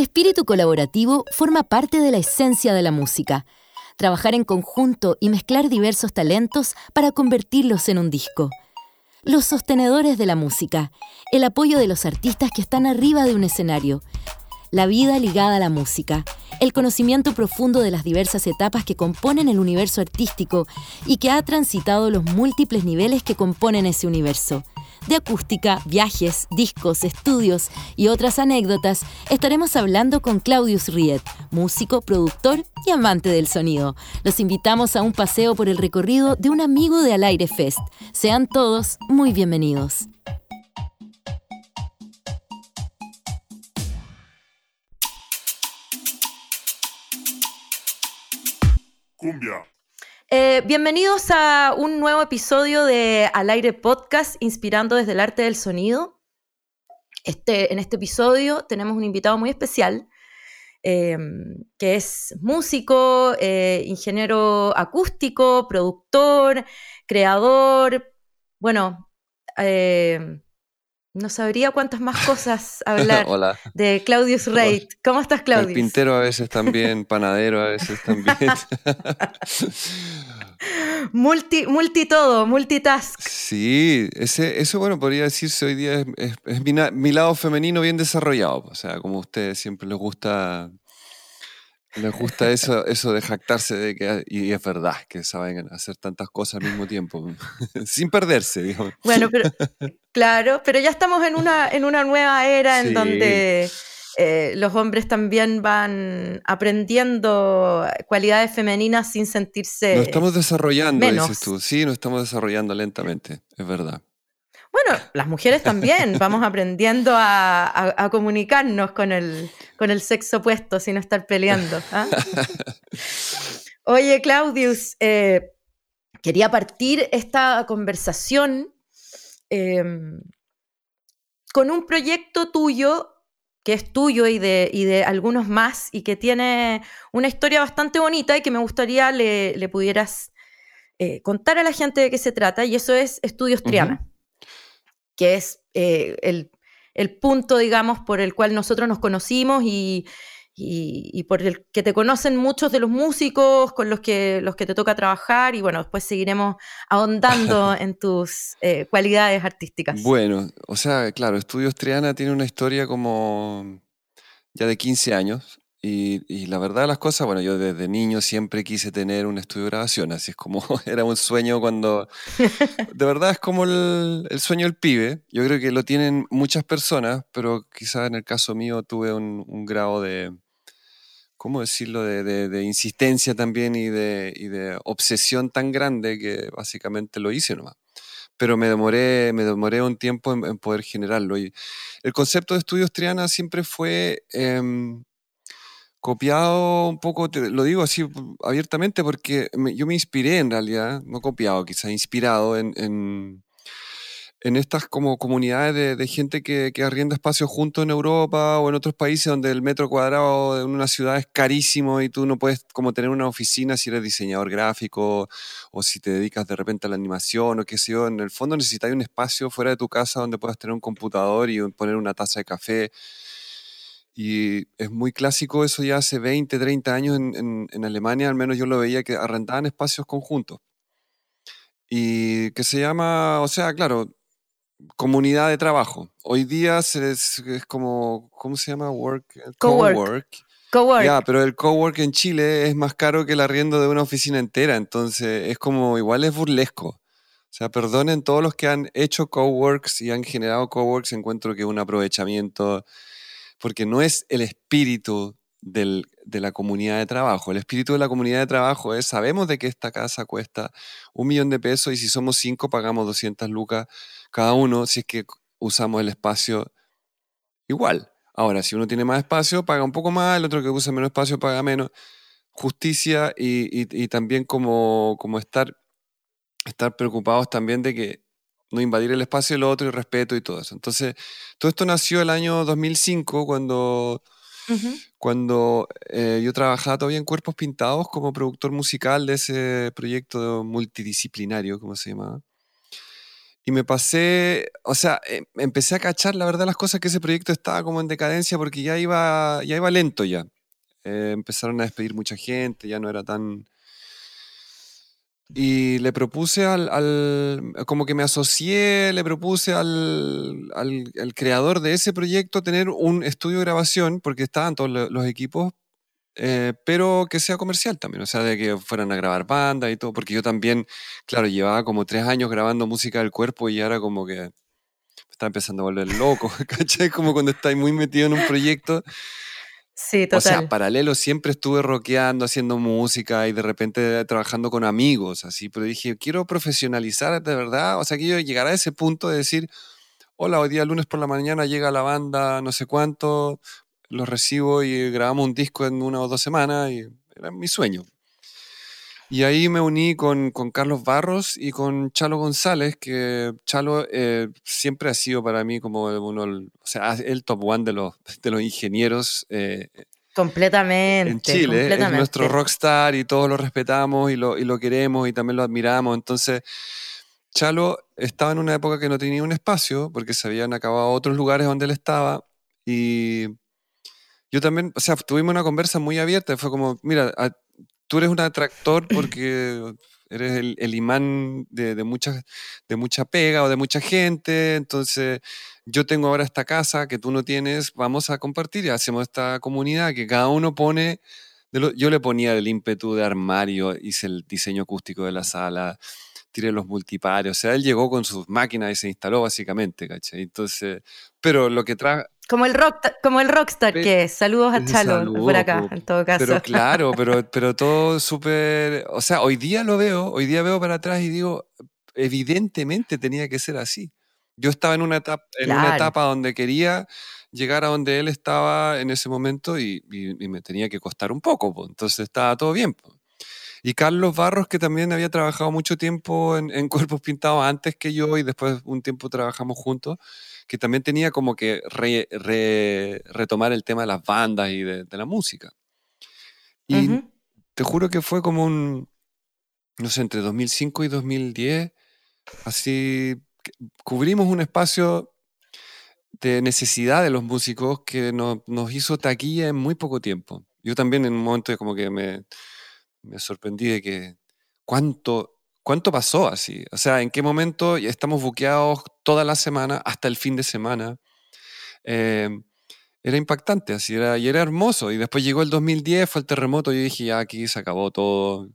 espíritu colaborativo forma parte de la esencia de la música. Trabajar en conjunto y mezclar diversos talentos para convertirlos en un disco. Los sostenedores de la música, el apoyo de los artistas que están arriba de un escenario, la vida ligada a la música, el conocimiento profundo de las diversas etapas que componen el universo artístico y que ha transitado los múltiples niveles que componen ese universo. De acústica, viajes, discos, estudios y otras anécdotas, estaremos hablando con Claudius Riet, músico, productor y amante del sonido. Los invitamos a un paseo por el recorrido de un amigo de Al Aire Fest. Sean todos muy bienvenidos. Cumbia. Eh, bienvenidos a un nuevo episodio de Al Aire Podcast, inspirando desde el arte del sonido. Este, en este episodio tenemos un invitado muy especial, em, que es músico, eh, ingeniero acústico, productor, creador, bueno, em, no sabría cuántas más cosas hablar Hola. de Claudius Reit. ¿Cómo estás, Claudius? Pintero a veces también, panadero a veces también. multi, multi todo, multitask. Sí, ese, eso bueno, podría decirse hoy día es, es, mi, mi, lado femenino bien desarrollado. O sea, como a ustedes siempre les gusta les gusta eso, eso de jactarse de que, y es verdad, que saben hacer tantas cosas al mismo tiempo, sin perderse, digamos. Bueno, pero, claro, pero ya estamos en una, en una nueva era sí. en donde eh, los hombres también van aprendiendo cualidades femeninas sin sentirse. Nos estamos desarrollando, menos. dices tú. Sí, nos estamos desarrollando lentamente, es verdad. Bueno, las mujeres también vamos aprendiendo a, a, a comunicarnos con el, con el, sexo opuesto sin estar peleando. ¿ah? Oye, Claudius, eh, quería partir esta conversación eh, con un proyecto tuyo que es tuyo y de, y de, algunos más y que tiene una historia bastante bonita y que me gustaría le, le pudieras eh, contar a la gente de qué se trata, y eso es Estudios Triana. Que es eh, el, el, punto, digamos, por el cual nosotros nos conocimos y, y, y, por el que te conocen muchos de los músicos con los que, los que te toca trabajar y bueno, después seguiremos ahondando en tus eh, cualidades artísticas. Bueno, o sea, claro, Estudios Triana tiene una historia como ya de 15 años. Y, y, la verdad de las cosas, bueno, yo desde niño siempre quise tener un estudio de grabación, así es como era un sueño cuando... De verdad es como el, el, sueño del pibe, yo creo que lo tienen muchas personas, pero quizás en el caso mío tuve un, un grado de, ¿cómo decirlo?, de, de, de insistencia también y de, y de obsesión tan grande que básicamente lo hice nomás pero me demoré, me demoré un tiempo en, en, poder generarlo. Y el concepto de estudios Triana siempre fue... Eh, copiado un poco, te, lo digo así abiertamente porque me, yo me inspiré en realidad, no copiado, quizá inspirado en, en, estas como comunidades de, de gente que, que, arrienda espacios juntos en Europa o en otros países donde el metro cuadrado en una ciudad es carísimo y tú no puedes como tener una oficina si eres diseñador gráfico o si te dedicas de repente a la animación o qué sé yo, en el fondo necesitas un espacio fuera de tu casa donde puedas tener un computador y poner una taza de café y es muy clásico eso ya hace 20, 30 años en, en, en, Alemania, al menos yo lo veía que arrendaban espacios conjuntos. Y que se llama, o sea, claro, comunidad de trabajo. Hoy día es, es como, ¿cómo se llama? Work. Cowork. Co-work. Co ya, pero el cowork en Chile es más caro que el arriendo de una oficina entera, entonces es como, igual es burlesco. O sea, perdonen todos los que han hecho coworks y han generado coworks, encuentro que es un aprovechamiento porque no es el espíritu de la comunidad de trabajo. El espíritu de la comunidad de trabajo es, sabemos de que esta casa cuesta un millón de pesos y si somos cinco pagamos 200 lucas cada uno si es que usamos el espacio igual. Ahora, si uno tiene más espacio, paga un poco más, el otro que usa menos espacio paga menos. Justicia y, también como, estar preocupados también de que no invadir el espacio del otro y respeto y todo eso. Entonces, todo esto nació el año 2005 cuando, uh -huh. cuando eh, yo trabajaba todavía en Cuerpos Pintados como productor musical de ese proyecto multidisciplinario, como se llamaba. Y me pasé, o sea, em, empecé a cachar la verdad las cosas que ese proyecto estaba como en decadencia porque ya iba, ya iba lento ya. Eh, empezaron a despedir mucha gente, ya no era tan... Y le propuse al, al como que me asocié, le propuse al, al, al, creador de ese proyecto tener un estudio de grabación, porque estaban todos los equipos, eh, pero que sea comercial también, o sea, de que fueran a grabar bandas y todo, porque yo también, claro, llevaba como tres años grabando música del cuerpo y ahora como que me estaba empezando a volver loco, ¿cachai? Como cuando estáis muy metido en un proyecto. Sí, total. O sea, paralelo siempre estuve rockeando, haciendo música y de repente trabajando con amigos, así, pero dije, quiero profesionalizar de verdad, o sea, quiero llegar a ese punto de decir, hola, hoy día lunes por la mañana llega la banda no sé cuánto, los recibo y grabamos un disco en una o dos semanas y era mi sueño. Y ahí me uní con, con Carlos Barros y con Chalo González, que Chalo eh, siempre ha sido para mí como uno, o sea, el top one de los, de los ingenieros. Eh, completamente. En Chile, es nuestro rockstar y todos lo respetamos y lo, y lo queremos y también lo admiramos. Entonces, Chalo estaba en una época que no tenía un espacio porque se habían acabado otros lugares donde él estaba y yo también, o sea, tuvimos una conversa muy abierta. Fue como, mira, tú eres un atractor porque eres el, imán de, mucha, de mucha pega o de mucha gente. Entonces, yo tengo ahora esta casa que tú no tienes, vamos a compartir y hacemos esta comunidad que cada uno pone. yo le ponía el ímpetu de armario, hice el diseño acústico de la sala, tiré los multipares. O sea, él llegó con sus máquinas y se instaló básicamente, ¿cachai? Entonces, pero lo que trae como el, rock, como el rockstar que es. Saludos a Chalo por acá, en todo caso. Pero claro, pero, pero todo súper... O sea, hoy día lo veo, hoy día veo para atrás y digo, evidentemente tenía que ser así. Yo estaba en una etapa, en una etapa donde quería llegar a donde él estaba en ese momento y, me tenía que costar un poco, entonces estaba todo bien. Y Carlos Barros, que también había trabajado mucho tiempo en, en, Cuerpos Pintados antes que yo y después un tiempo trabajamos juntos, que también tenía como que retomar el tema de las bandas y de, la música. Y te juro que fue como un, no sé, entre 2005 y 2010, así cubrimos un espacio de necesidad de los músicos que nos hizo taquilla en muy poco tiempo. Yo también en un momento como que me, me sorprendí de que cuánto ¿Cuánto pasó así? O sea, ¿en qué momento estamos buqueados toda la semana hasta el fin de semana? Em, era impactante, así era, y era hermoso. Y después llegó el 2010, fue el terremoto, y yo dije, ya aquí se acabó todo.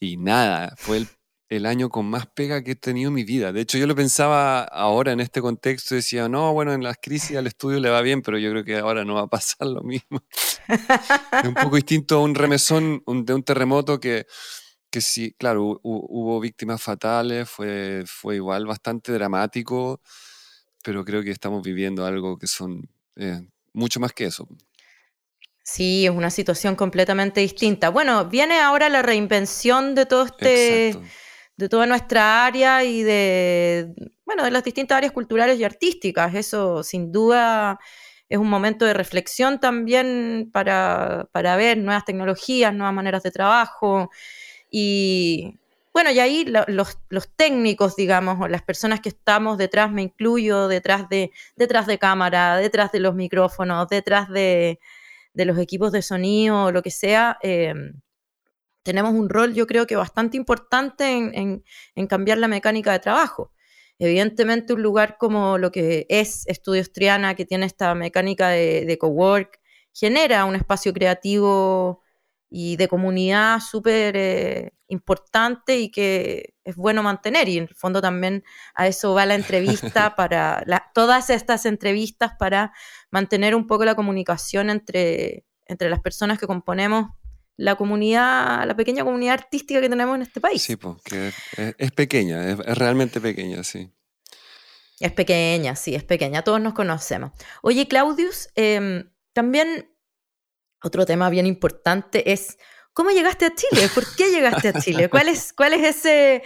Y nada, fue el, el, año con más pega que he tenido en mi vida. De hecho, yo lo pensaba ahora en este contexto, decía, no, bueno, en las crisis al estudio le va bien, pero yo creo que ahora no va a pasar lo mismo. es un poco distinto a un remesón de un terremoto que que sí, claro, hubo víctimas fatales, fue, fue igual bastante dramático, pero creo que estamos viviendo algo que son eh, mucho más que eso. Sí, es una situación completamente distinta. Bueno, viene ahora la reinvención de todo este, de toda nuestra área y de, bueno, de las distintas áreas culturales y artísticas. Eso sin duda es un momento de reflexión también para, para ver nuevas tecnologías, nuevas maneras de trabajo. Y bueno, y ahí los, técnicos, digamos, o las personas que estamos detrás, me incluyo, detrás de, detrás de cámara, detrás de los micrófonos, detrás de, los equipos de sonido lo que sea, eh, tenemos un rol yo creo que bastante importante en, cambiar la mecánica de trabajo. Evidentemente un lugar como lo que es Estudios Triana, que tiene esta mecánica de, de cowork, genera un espacio creativo y de comunidad súper eh, importante y que es bueno mantener. Y en el fondo también a eso va la entrevista para todas estas entrevistas para mantener un poco la comunicación entre, entre las personas que componemos la comunidad, la pequeña comunidad artística que tenemos en este país. Sí, porque es, pequeña, es, realmente pequeña, sí. Es pequeña, sí, es pequeña, todos nos conocemos. Oye, Claudius, em, también otro tema bien importante es cómo llegaste a Chile, por qué llegaste a Chile, cuál es, cuál es, ese,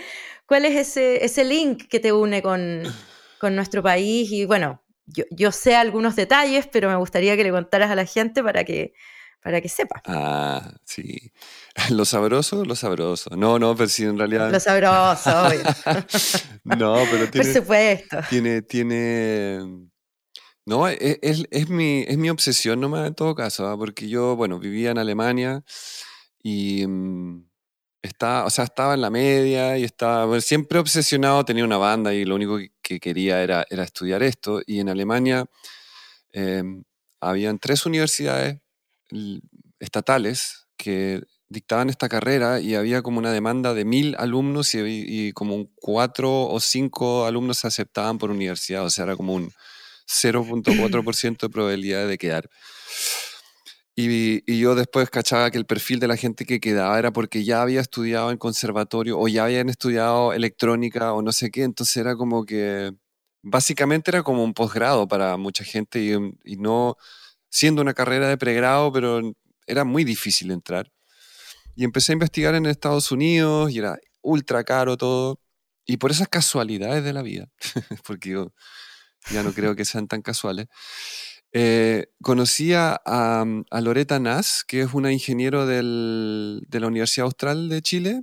cuál es ese, ese link que te une con, con nuestro país y bueno, yo, yo, sé algunos detalles, pero me gustaría que le contaras a la gente para que, para que sepa. Ah, sí. Lo sabroso, lo sabroso. No, no, pero sí, en realidad. Lo sabroso, obvio. no, pero tiene. Por supuesto. Tiene, tiene. No, es, es, mi, es mi obsesión nomás en todo caso, ¿ah? porque yo, bueno, vivía en Alemania y mm, estaba, o sea, estaba en la media y estaba siempre obsesionado, tenía una banda y lo único que, que quería era, era estudiar esto. Y en Alemania em, habían tres universidades estatales que dictaban esta carrera y había como una demanda de mil alumnos y, y como cuatro o cinco alumnos se aceptaban por universidad, o sea, era como un 0.4% de probabilidad de quedar. Y, y yo después cachaba que el perfil de la gente que quedaba era porque ya había estudiado en conservatorio o ya habían estudiado electrónica o no sé qué, entonces era como que básicamente era como un posgrado para mucha gente y, y no siendo una carrera de pregrado, pero era muy difícil entrar. Y empecé a investigar en Estados Unidos y era ultra caro todo. Y por esas casualidades de la vida, porque yo ya no creo que sean tan casuales, eh, conocí a, a, a Loreta Nas, que es una ingeniero del- de la Universidad Austral de Chile.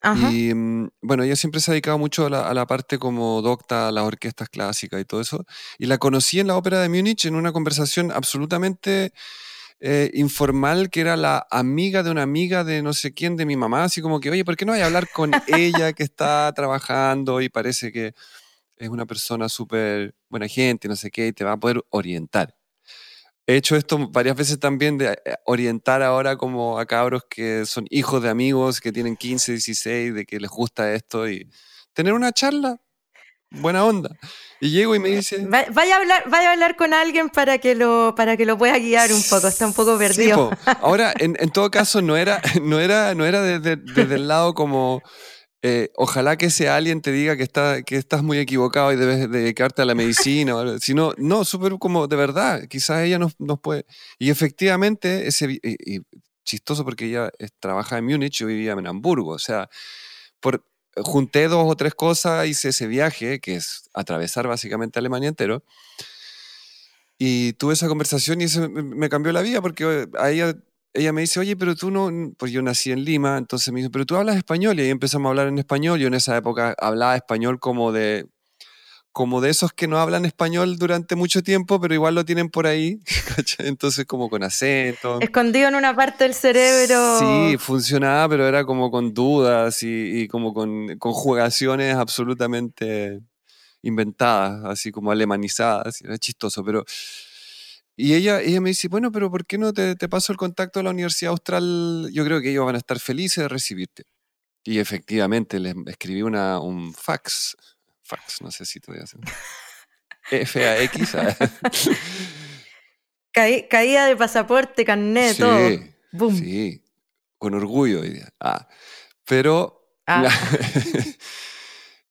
Ajá. Y mm, bueno, ella siempre se ha dedicado mucho a la, a la parte como docta, a las orquestas clásicas y todo eso. Y la conocí en la ópera de Múnich en una conversación absolutamente eh, informal, que era la amiga de una amiga de no sé quién de mi mamá, así como que, oye, ¿por qué no hay a hablar con ella que está trabajando y parece que es una persona súper buena gente, no sé qué, y te va a poder orientar? He hecho esto varias veces también de eh, orientar ahora como a cabros que son hijos de amigos que tienen 15, 16, de que les gusta esto y tener una charla, buena onda. Y llego y me dice... Va- Vaya a hablar, vaya a hablar con alguien para que lo, para que lo pueda guiar un poco. Está un poco Sí, perdido. po. Ahora, en, en todo caso, no era, no era, no era desde, desde el lado como eh, ojalá que ese alguien te diga que, está, que estás muy equivocado y debes dedicarte a la medicina, sino, no, súper como de verdad, quizás ella nos, nos puede. Y efectivamente, ese, y, y chistoso porque ella es- trabaja en Múnich, yo vivía en Hamburgo, o sea, por, junté dos o tres cosas, hice ese viaje, que es atravesar básicamente Alemania entero, y tuve esa conversación y eso me, cambió la vida porque a ella, ella me dice, oye, pero tú no, pues yo nací en Lima, entonces me dice, pero tú hablas español y ahí empezamos a hablar en español. Yo en esa época hablaba español como de, como de esos que no hablan español durante mucho tiempo, pero igual lo tienen por ahí, ¿cachai? entonces como con acento. Escondido en una parte del cerebro. Sí, funcionaba, pero era como con dudas y, y como con conjugaciones absolutamente inventadas, así como alemanizadas. Era chistoso, pero... Y ella, ella me dice, bueno, pero ¿por qué no te, te paso el contacto de la Universidad Austral? Yo creo que ellos van a estar felices de recibirte. Y efectivamente, les escribí una, un fax. Fax, no sé si todavía hacen. F-A-X. ah. Caí- caída de pasaporte, carnet, todo. Sí, Boom. sí, con orgullo. Ah, pero Ah.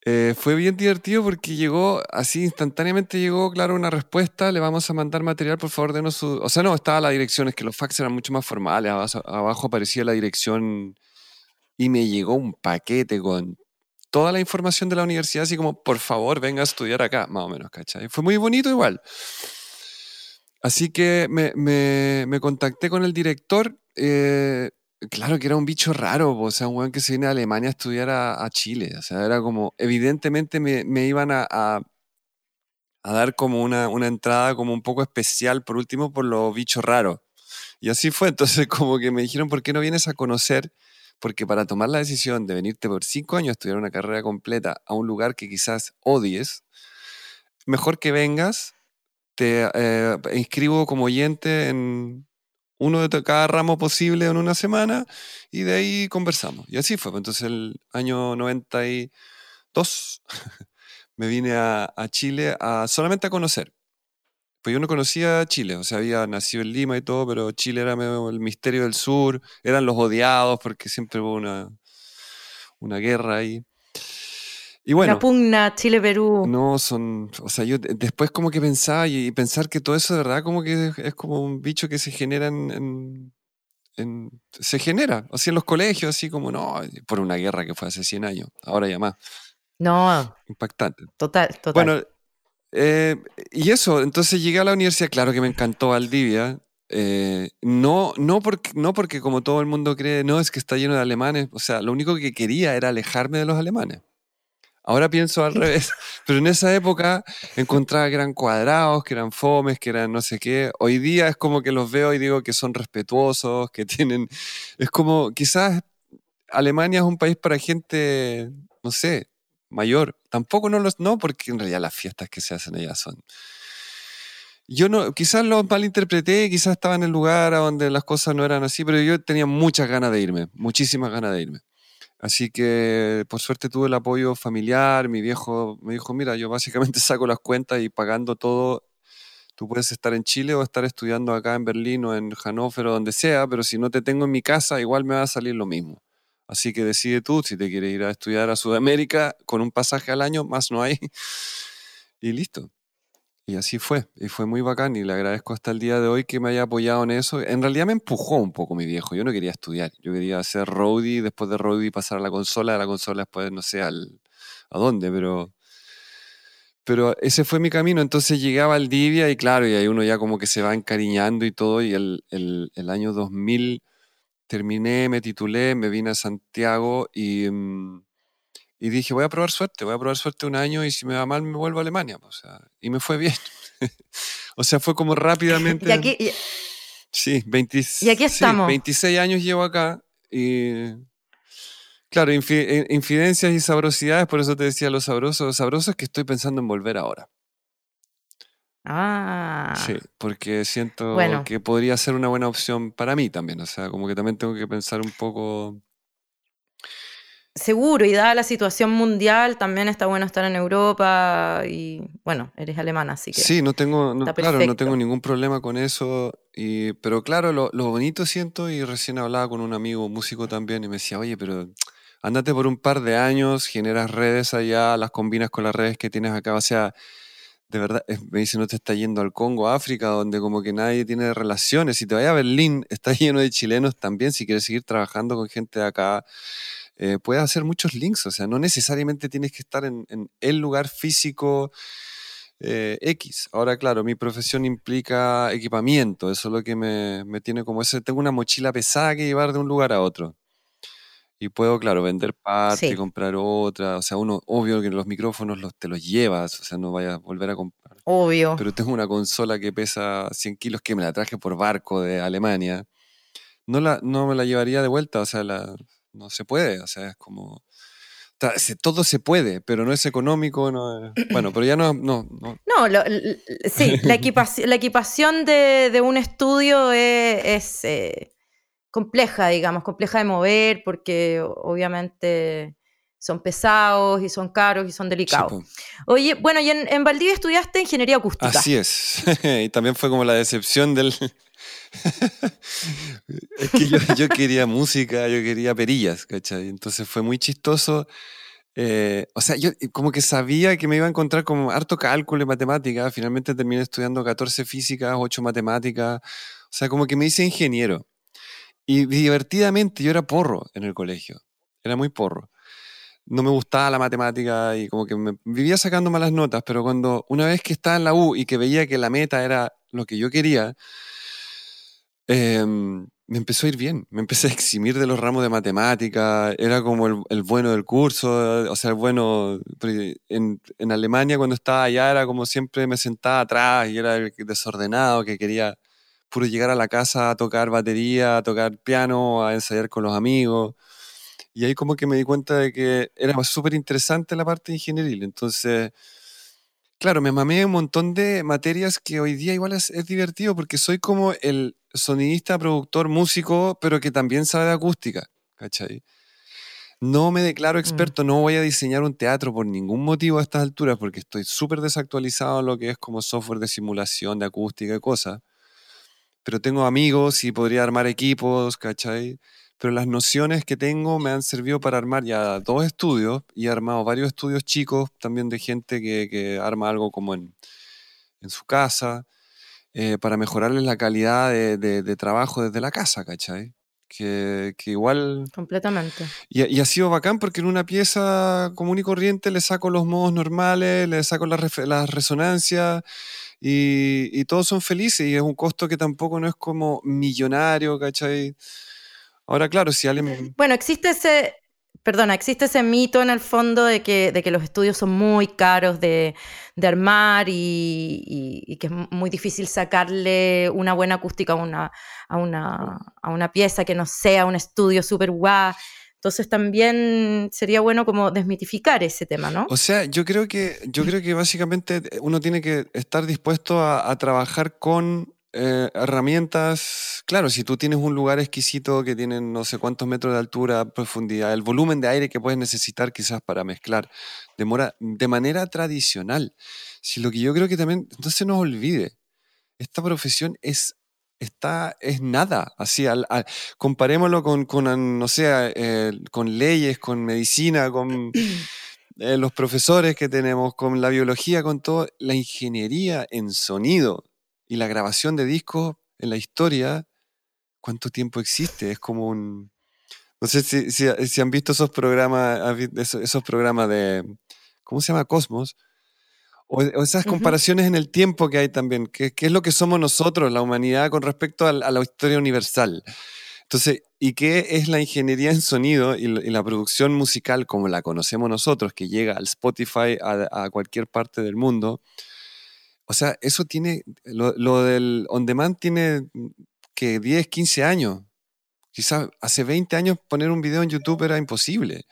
eh, fue bien divertido porque llegó, así instantáneamente llegó, claro, una respuesta, le vamos a mandar material, por favor, denos su... O sea, no, estaba la dirección, es que los fax eran mucho más formales, abajo, abajo aparecía la dirección y me llegó un paquete con toda la información de la universidad, así como, por favor, venga a estudiar acá, más o menos, ¿cachai? Fue muy bonito igual. Así que me, contacté con el director. eh, claro que era un bicho raro, o sea, un weón que se viene a Alemania a estudiar a, Chile. O sea, era como, evidentemente me, me iban a, a- a dar como una, una entrada como un poco especial, por último, por los bichos raros. Y así fue. Entonces, como que me dijeron, ¿por qué no vienes a conocer? Porque para tomar la decisión de venirte por cinco años a estudiar una carrera completa a un lugar que quizás odies, mejor que vengas te eh, inscribo como oyente en uno de cada ramo posible en una semana y de ahí conversamos. Y así fue. pues, Entonces el año 92 me vine a, Chile a, solamente a conocer. Pues yo no conocía Chile, o sea, había nacido en Lima y todo, pero Chile era el misterio del sur, eran los odiados porque siempre hubo una, una guerra ahí. Y bueno, La pugna Chile-Perú. no, son, o sea, yo de- después como que pensaba y, y pensar que todo eso de verdad como que es, es como un bicho que se genera en, en- en- se genera, así en los colegios, así como, no, por una guerra que fue hace 100 años, ahora ya más, No, impactante. total, total. Bueno, eh, y eso, entonces llegué a la universidad, claro que me encantó Valdivia, eh, no, no, porque, no porque como todo el mundo cree, no, es que está lleno de alemanes. O sea, lo único que quería era alejarme de los alemanes. Ahora pienso al revés, pero en esa época encontraba que eran cuadrados, que eran fomes, que eran no sé qué. Hoy día es como que los veo y digo que son respetuosos, que tienen... Es como, quizás Alemania es un país para gente, no sé, mayor. Tampoco no los... No, porque en realidad las fiestas que se hacen allá son yo no, quizás lo malinterpreté, quizás estaba en el lugar donde las cosas no eran así, pero yo tenía muchas ganas de irme, muchísimas ganas de irme. Así que por suerte tuve el apoyo familiar, mi viejo me dijo, mira, yo básicamente saco las cuentas y pagando todo, tú puedes estar en Chile o estar estudiando acá en Berlín o en Hannover o donde sea, pero si no te tengo en mi casa, igual me va a salir lo mismo. Así que decide tú si te quieres ir a estudiar a Sudamérica con un pasaje al año, más no hay. Y listo. Y así fue, y fue muy bacán y le agradezco hasta el día de hoy que me haya apoyado en eso. En realidad me empujó un poco mi viejo, yo no quería estudiar, yo quería hacer roadie, después de roadie pasar a la consola, de la consola después no sé al, a dónde, pero, pero ese fue mi camino. Entonces llegué a Valdivia y claro, y ahí uno ya como que se va encariñando y todo, y el, el, el año 2000 terminé, me titulé, me vine a Santiago y... Mm, y dije, voy a probar suerte, voy a probar suerte un año y si me va mal me vuelvo a Alemania. O sea, y me fue bien. o sea, fue como rápidamente. Y aquí, Sí, y aquí estamos. 26 años llevo acá y... Claro, eh, infidencias y sabrosidades, por eso te decía lo sabroso. Lo sabroso es que estoy pensando en volver ahora. Ah. Sí, porque siento que podría ser una buena opción para mí también. O sea, como que también tengo que pensar un poco seguro y dada la situación mundial, también está bueno estar en Europa y bueno, eres alemana, así que... Sí, no tengo, claro, no tengo ningún problema con eso, y, pero claro, lo, bonito siento, y recién hablaba con un amigo músico también y me decía, oye, pero andate por un par de años, generas redes allá, las combinas con las redes que tienes acá, o sea, de verdad, me dice, no te está yendo al Congo, África, donde como que nadie tiene relaciones, si te vayas a Berlín, está lleno de chilenos también, si quieres seguir trabajando con gente de acá eh, puedes hacer muchos links, o sea, no necesariamente tienes que estar en, el lugar físico eh, X. Ahora, claro, mi profesión implica equipamiento, eso es lo que me, tiene como ese, tengo una mochila pesada que llevar de un lugar a otro. Y puedo, claro, vender parte, comprar otra. O sea, uno, obvio que los micrófonos los, te los llevas, o sea, no vayas a volver a comprar. Obvio. Pero tengo una consola que pesa 100 kilos que me la traje por barco de Alemania. No, la, no me la llevaría de vuelta, o sea, la, no se puede, o sea, es como... Todo se puede, pero no es económico, no bueno, pero ya no... No, no. sí, la equipación, la equipación de, un estudio es, eh, compleja, digamos, compleja de mover, porque obviamente son pesados y son caros y son delicados. Oye, bueno, y en, en Valdivia estudiaste ingeniería acústica. Así es, y también fue como la decepción del, es que yo, quería música, yo quería perillas, ¿cachai? Entonces fue muy chistoso. Eh, o sea, yo como que sabía que me iba a encontrar como harto cálculo y matemática. Finalmente terminé estudiando 14 físicas, 8 matemáticas. O sea, como que me hice ingeniero. Y divertidamente yo era porro en el colegio. Era muy porro. No me gustaba la matemática y como que me vivía sacando malas notas, pero cuando una vez que estaba en la U y que veía que la meta era lo que yo quería, Em, me empezó a ir bien, me empecé a eximir de los ramos de matemática, era como el, bueno del curso, o sea, el bueno, en, en, Alemania cuando estaba allá era como siempre me sentaba atrás y era el desordenado que quería puro llegar a la casa a tocar batería, a tocar piano, a ensayar con los amigos. Y ahí como que me di cuenta de que era súper interesante la parte ingenieril, entonces Claro, me mamé un montón de materias que hoy día igual es, divertido porque soy como el sonidista, productor, músico, pero que también sabe de acústica, ¿cachai? No me declaro mm. experto, no voy a diseñar un teatro por ningún motivo a estas alturas porque estoy súper desactualizado en lo que es como software de simulación, de acústica y cosas. Pero tengo amigos y podría armar equipos, ¿cachai? Pero las nociones que tengo me han servido para armar ya dos estudios y he armado varios estudios chicos también de gente que, arma algo como en, su casa, eh, para mejorarles la calidad de, trabajo desde la casa, ¿cachai? Que, igual... Completamente. Y, ha sido bacán porque en una pieza común y corriente le saco los modos normales, le saco las la resonancias y, y todos son felices y es un costo que tampoco no es como millonario, ¿cachai? Ahora, claro, si alguien... Bueno, existe ese, perdona, existe ese mito en el fondo de que, de que los estudios son muy caros de, de armar y, y, que es muy difícil sacarle una buena acústica a una, a una, a una pieza que no sea un estudio súper guau. Entonces también sería bueno como desmitificar ese tema, ¿no? O sea, yo creo que, yo creo que básicamente uno tiene que estar dispuesto a, a trabajar con eh, herramientas, claro, si tú tienes un lugar exquisito que tiene no sé cuántos metros de altura, profundidad, el volumen de aire que puedes necesitar quizás para mezclar, demora de manera tradicional. Si lo que yo creo que también, entonces se nos olvide, esta profesión es está, es nada. Así, al, comparémoslo con, con, no sé, eh, con leyes, con medicina, con eh, los profesores que tenemos, con la biología, con todo. La ingeniería en sonido y la grabación de discos en la historia, ¿cuánto tiempo existe? Es como un... No sé si, si, han visto esos programas, esos, programas de... ¿Cómo se llama? Cosmos. O, esas comparaciones en el tiempo que hay también. ¿Qué, es lo que somos nosotros, la humanidad, con respecto a, la historia universal? Entonces, ¿y qué es la ingeniería en sonido y, la producción musical como la conocemos nosotros, que llega al Spotify, a, a cualquier parte del mundo? O sea, eso tiene, lo, del on demand tiene mm, que 10, 15 años. Quizás hace 20 años poner un video en YouTube era imposible.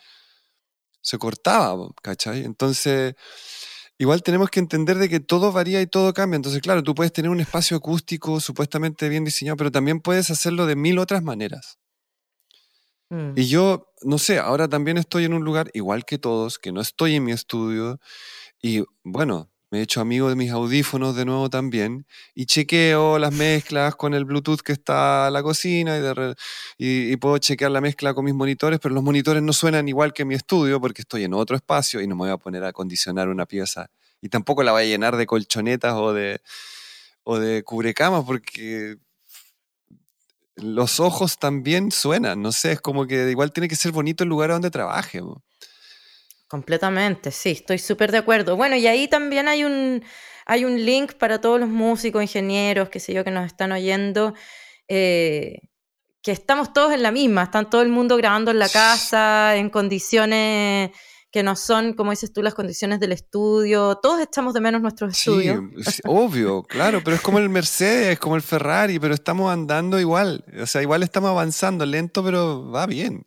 Se cortaba, ¿cachai? Entonces, igual tenemos que entender de que todo varía y todo cambia. Entonces, claro, tú puedes tener un espacio acústico supuestamente bien diseñado, pero también puedes hacerlo de mil otras maneras. Mm. Y yo, no sé, ahora también estoy en un lugar igual que todos, que no estoy en mi estudio. Y bueno, me he hecho amigo de mis audífonos de nuevo también y chequeo las mezclas con el Bluetooth que está en la cocina y, y, puedo chequear la mezcla con mis monitores, pero los monitores no suenan igual que mi estudio porque estoy en otro espacio y no me voy a poner a acondicionar una pieza y tampoco la voy a llenar de colchonetas o de, o de cubrecamas porque los ojos también suenan, no sé, es como que igual tiene que ser bonito el lugar donde trabaje. Completamente, sí, estoy súper de acuerdo. Bueno, y ahí también hay un, hay un link para todos los músicos, ingenieros, qué sé yo, que nos están oyendo, eh, que estamos todos en la misma, están todo el mundo grabando en la casa, en condiciones que no son, como dices tú, las condiciones del estudio. Todos echamos de menos nuestros estudios. Sí, obvio, claro, pero es como el Mercedes, es como el Ferrari, pero estamos andando igual. O sea, igual estamos avanzando, lento, pero va bien.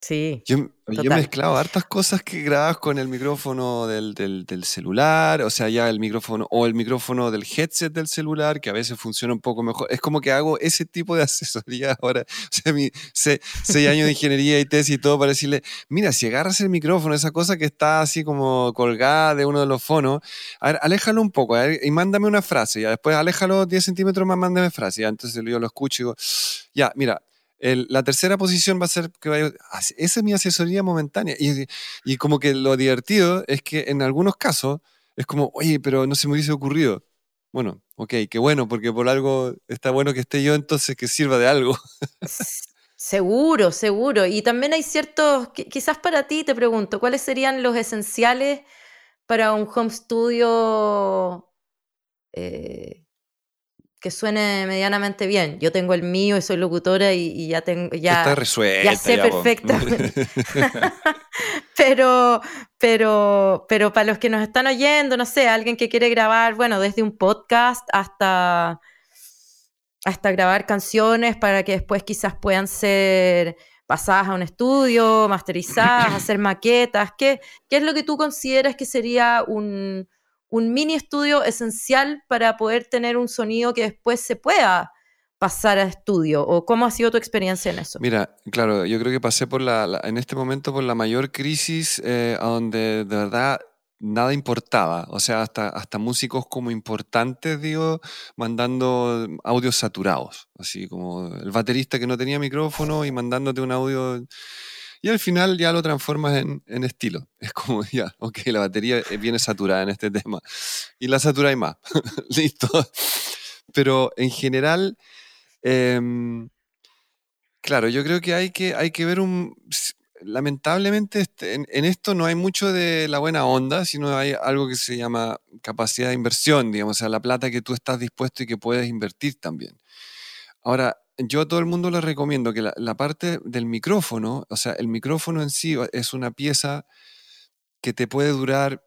Sí. Yo, yo, he mezclado hartas cosas que grabas con el micrófono del, del, celular, o sea, ya el micrófono, o el micrófono del headset del celular, que a veces funciona un poco mejor. Es como que hago ese tipo de asesoría ahora. O sea, mi seis, años de ingeniería y tesis y todo para decirle, mira, si agarras el micrófono, esa cosa que está así como colgada de uno de los fonos, a ver, aléjalo un poco y mándame una frase. Ya después aléjalo 10 centímetros más, mándame frase. Ya, entonces yo lo escucho y digo, ya, mira, la tercera posición va a ser que vaya, esa es mi asesoría momentánea. Y, y, como que lo divertido es que en algunos casos es como, oye, pero no se me hubiese ocurrido. Bueno, ok, qué bueno, porque por algo está bueno que esté yo, entonces que sirva de algo. Seguro, seguro. Y también hay ciertos, quizás para ti te pregunto, ¿cuáles serían los esenciales para un home studio eh, que suene medianamente bien. Yo tengo el mío y soy locutora y, ya tengo ya, Está resuelta, ya sé perfectamente. pero, pero, pero para los que nos están oyendo, no sé, alguien que quiere grabar, bueno, desde un podcast hasta, hasta grabar canciones para que después quizás puedan ser pasadas a un estudio, masterizadas, hacer maquetas. ¿Qué, ¿Qué es lo que tú consideras que sería un, un mini estudio esencial para poder tener un sonido que después se pueda pasar a estudio? ¿O cómo ha sido tu experiencia en eso? Mira, claro, yo creo que pasé por la, en este momento por la mayor crisis eh, donde de verdad nada importaba. O sea, hasta, hasta músicos como importantes, digo, mandando audios saturados. Así como el baterista que no tenía micrófono y mandándote un audio y al final ya lo transformas en, estilo. Es como, ya, ok, la batería viene saturada en este tema. Y la saturáis más. Listo. Pero en general, em, claro, yo creo que hay que, hay que ver un... lamentablemente este, en, en, esto no hay mucho de la buena onda, sino hay algo que se llama capacidad de inversión, digamos, o sea, la plata que tú estás dispuesto y que puedes invertir también. Ahora, yo a todo el mundo le recomiendo que la, parte del micrófono, o sea, el micrófono en sí es una pieza que te puede durar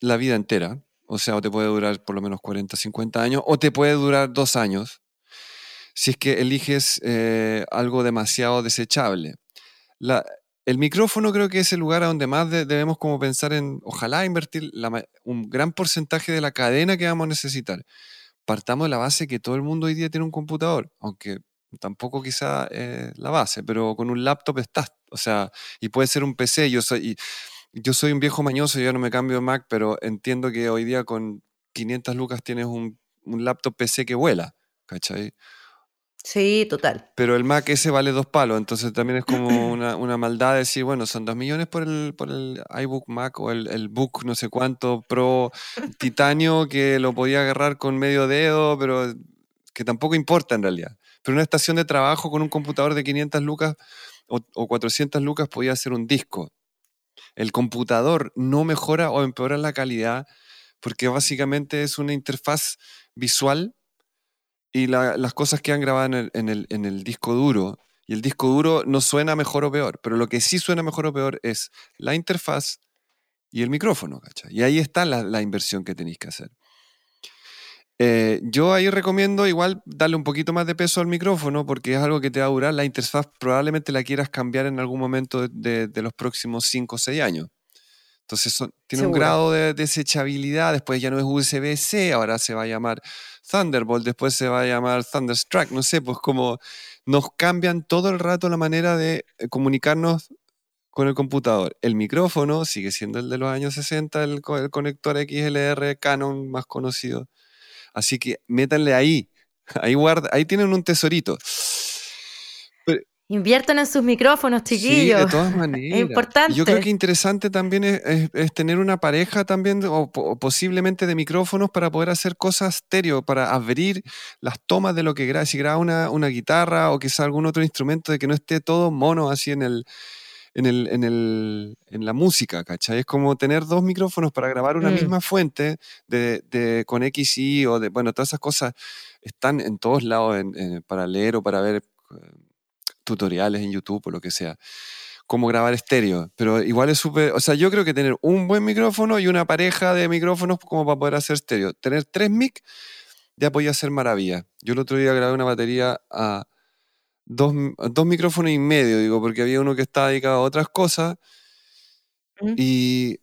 la vida entera, o sea, o te puede durar por lo menos 40, 50 años, o te puede durar dos años, si es que eliges eh, algo demasiado desechable. el micrófono creo que es el lugar a donde más debemos como pensar en, ojalá invertir un gran porcentaje de la cadena que vamos a necesitar. Partamos de la base que todo el mundo hoy día tiene un computador, aunque tampoco quizá eh, la base, pero con un laptop estás, o sea, y puede ser un PC, yo soy, yo soy un viejo mañoso, yo no me cambio de Mac, pero entiendo que hoy día con 500 lucas tienes un, un laptop PC que vuela, ¿cachai? Sí, total. Pero el Mac ese vale dos palos, entonces también es como una, una maldad decir, bueno, son dos millones por el, por el iBook Mac o el, el, Book no sé cuánto Pro Titanio que lo podía agarrar con medio dedo, pero que tampoco importa en realidad pero una estación de trabajo con un computador de 500 lucas o, 400 lucas podía hacer un disco. El computador no mejora o empeora la calidad porque básicamente es una interfaz visual y las cosas que han grabado en el, disco duro. Y el disco duro no suena mejor o peor, pero lo que sí suena mejor o peor es la interfaz y el micrófono, Y ahí está la, la inversión que tenéis que hacer. Eh, yo ahí recomiendo igual darle un poquito más de peso al micrófono porque es algo que te va a durar. La interfaz probablemente la quieras cambiar en algún momento de, los próximos 5 o 6 años. Entonces tiene un grado de desechabilidad, después ya no es USB-C, ahora se va a llamar Thunderbolt, después se va a llamar Thunderstruck, no sé, pues como nos cambian todo el rato la manera de eh, comunicarnos con el computador. El micrófono sigue siendo el de los años 60, el, el conector XLR Canon más conocido. Así que métanle ahí. Ahí, guarda, ahí tienen un tesorito. Inviertan en sus micrófonos, chiquillos. Sí, de todas maneras. Es importante. Yo creo que interesante también es, tener una pareja también, o, posiblemente de micrófonos para poder hacer cosas estéreo, para abrir las tomas de lo que graba. Si graba una, una guitarra o quizá algún otro instrumento, de que no esté todo mono así en el, en, el, en, el, en la música, ¿cachai? Es como tener dos micrófonos para grabar una mm. misma fuente de, de, con XY o de, bueno, todas esas cosas están en todos lados para leer o para ver eh, tutoriales en YouTube o lo que sea. Cómo grabar estéreo, pero igual es súper, o sea, yo creo que tener un buen micrófono y una pareja de micrófonos como para poder hacer estéreo. Tener tres mic ya podía ser maravilla. Yo el otro día grabé una batería a dos, micrófonos y medio, digo, porque había uno que estaba dedicado a otras cosas. Mm. Y,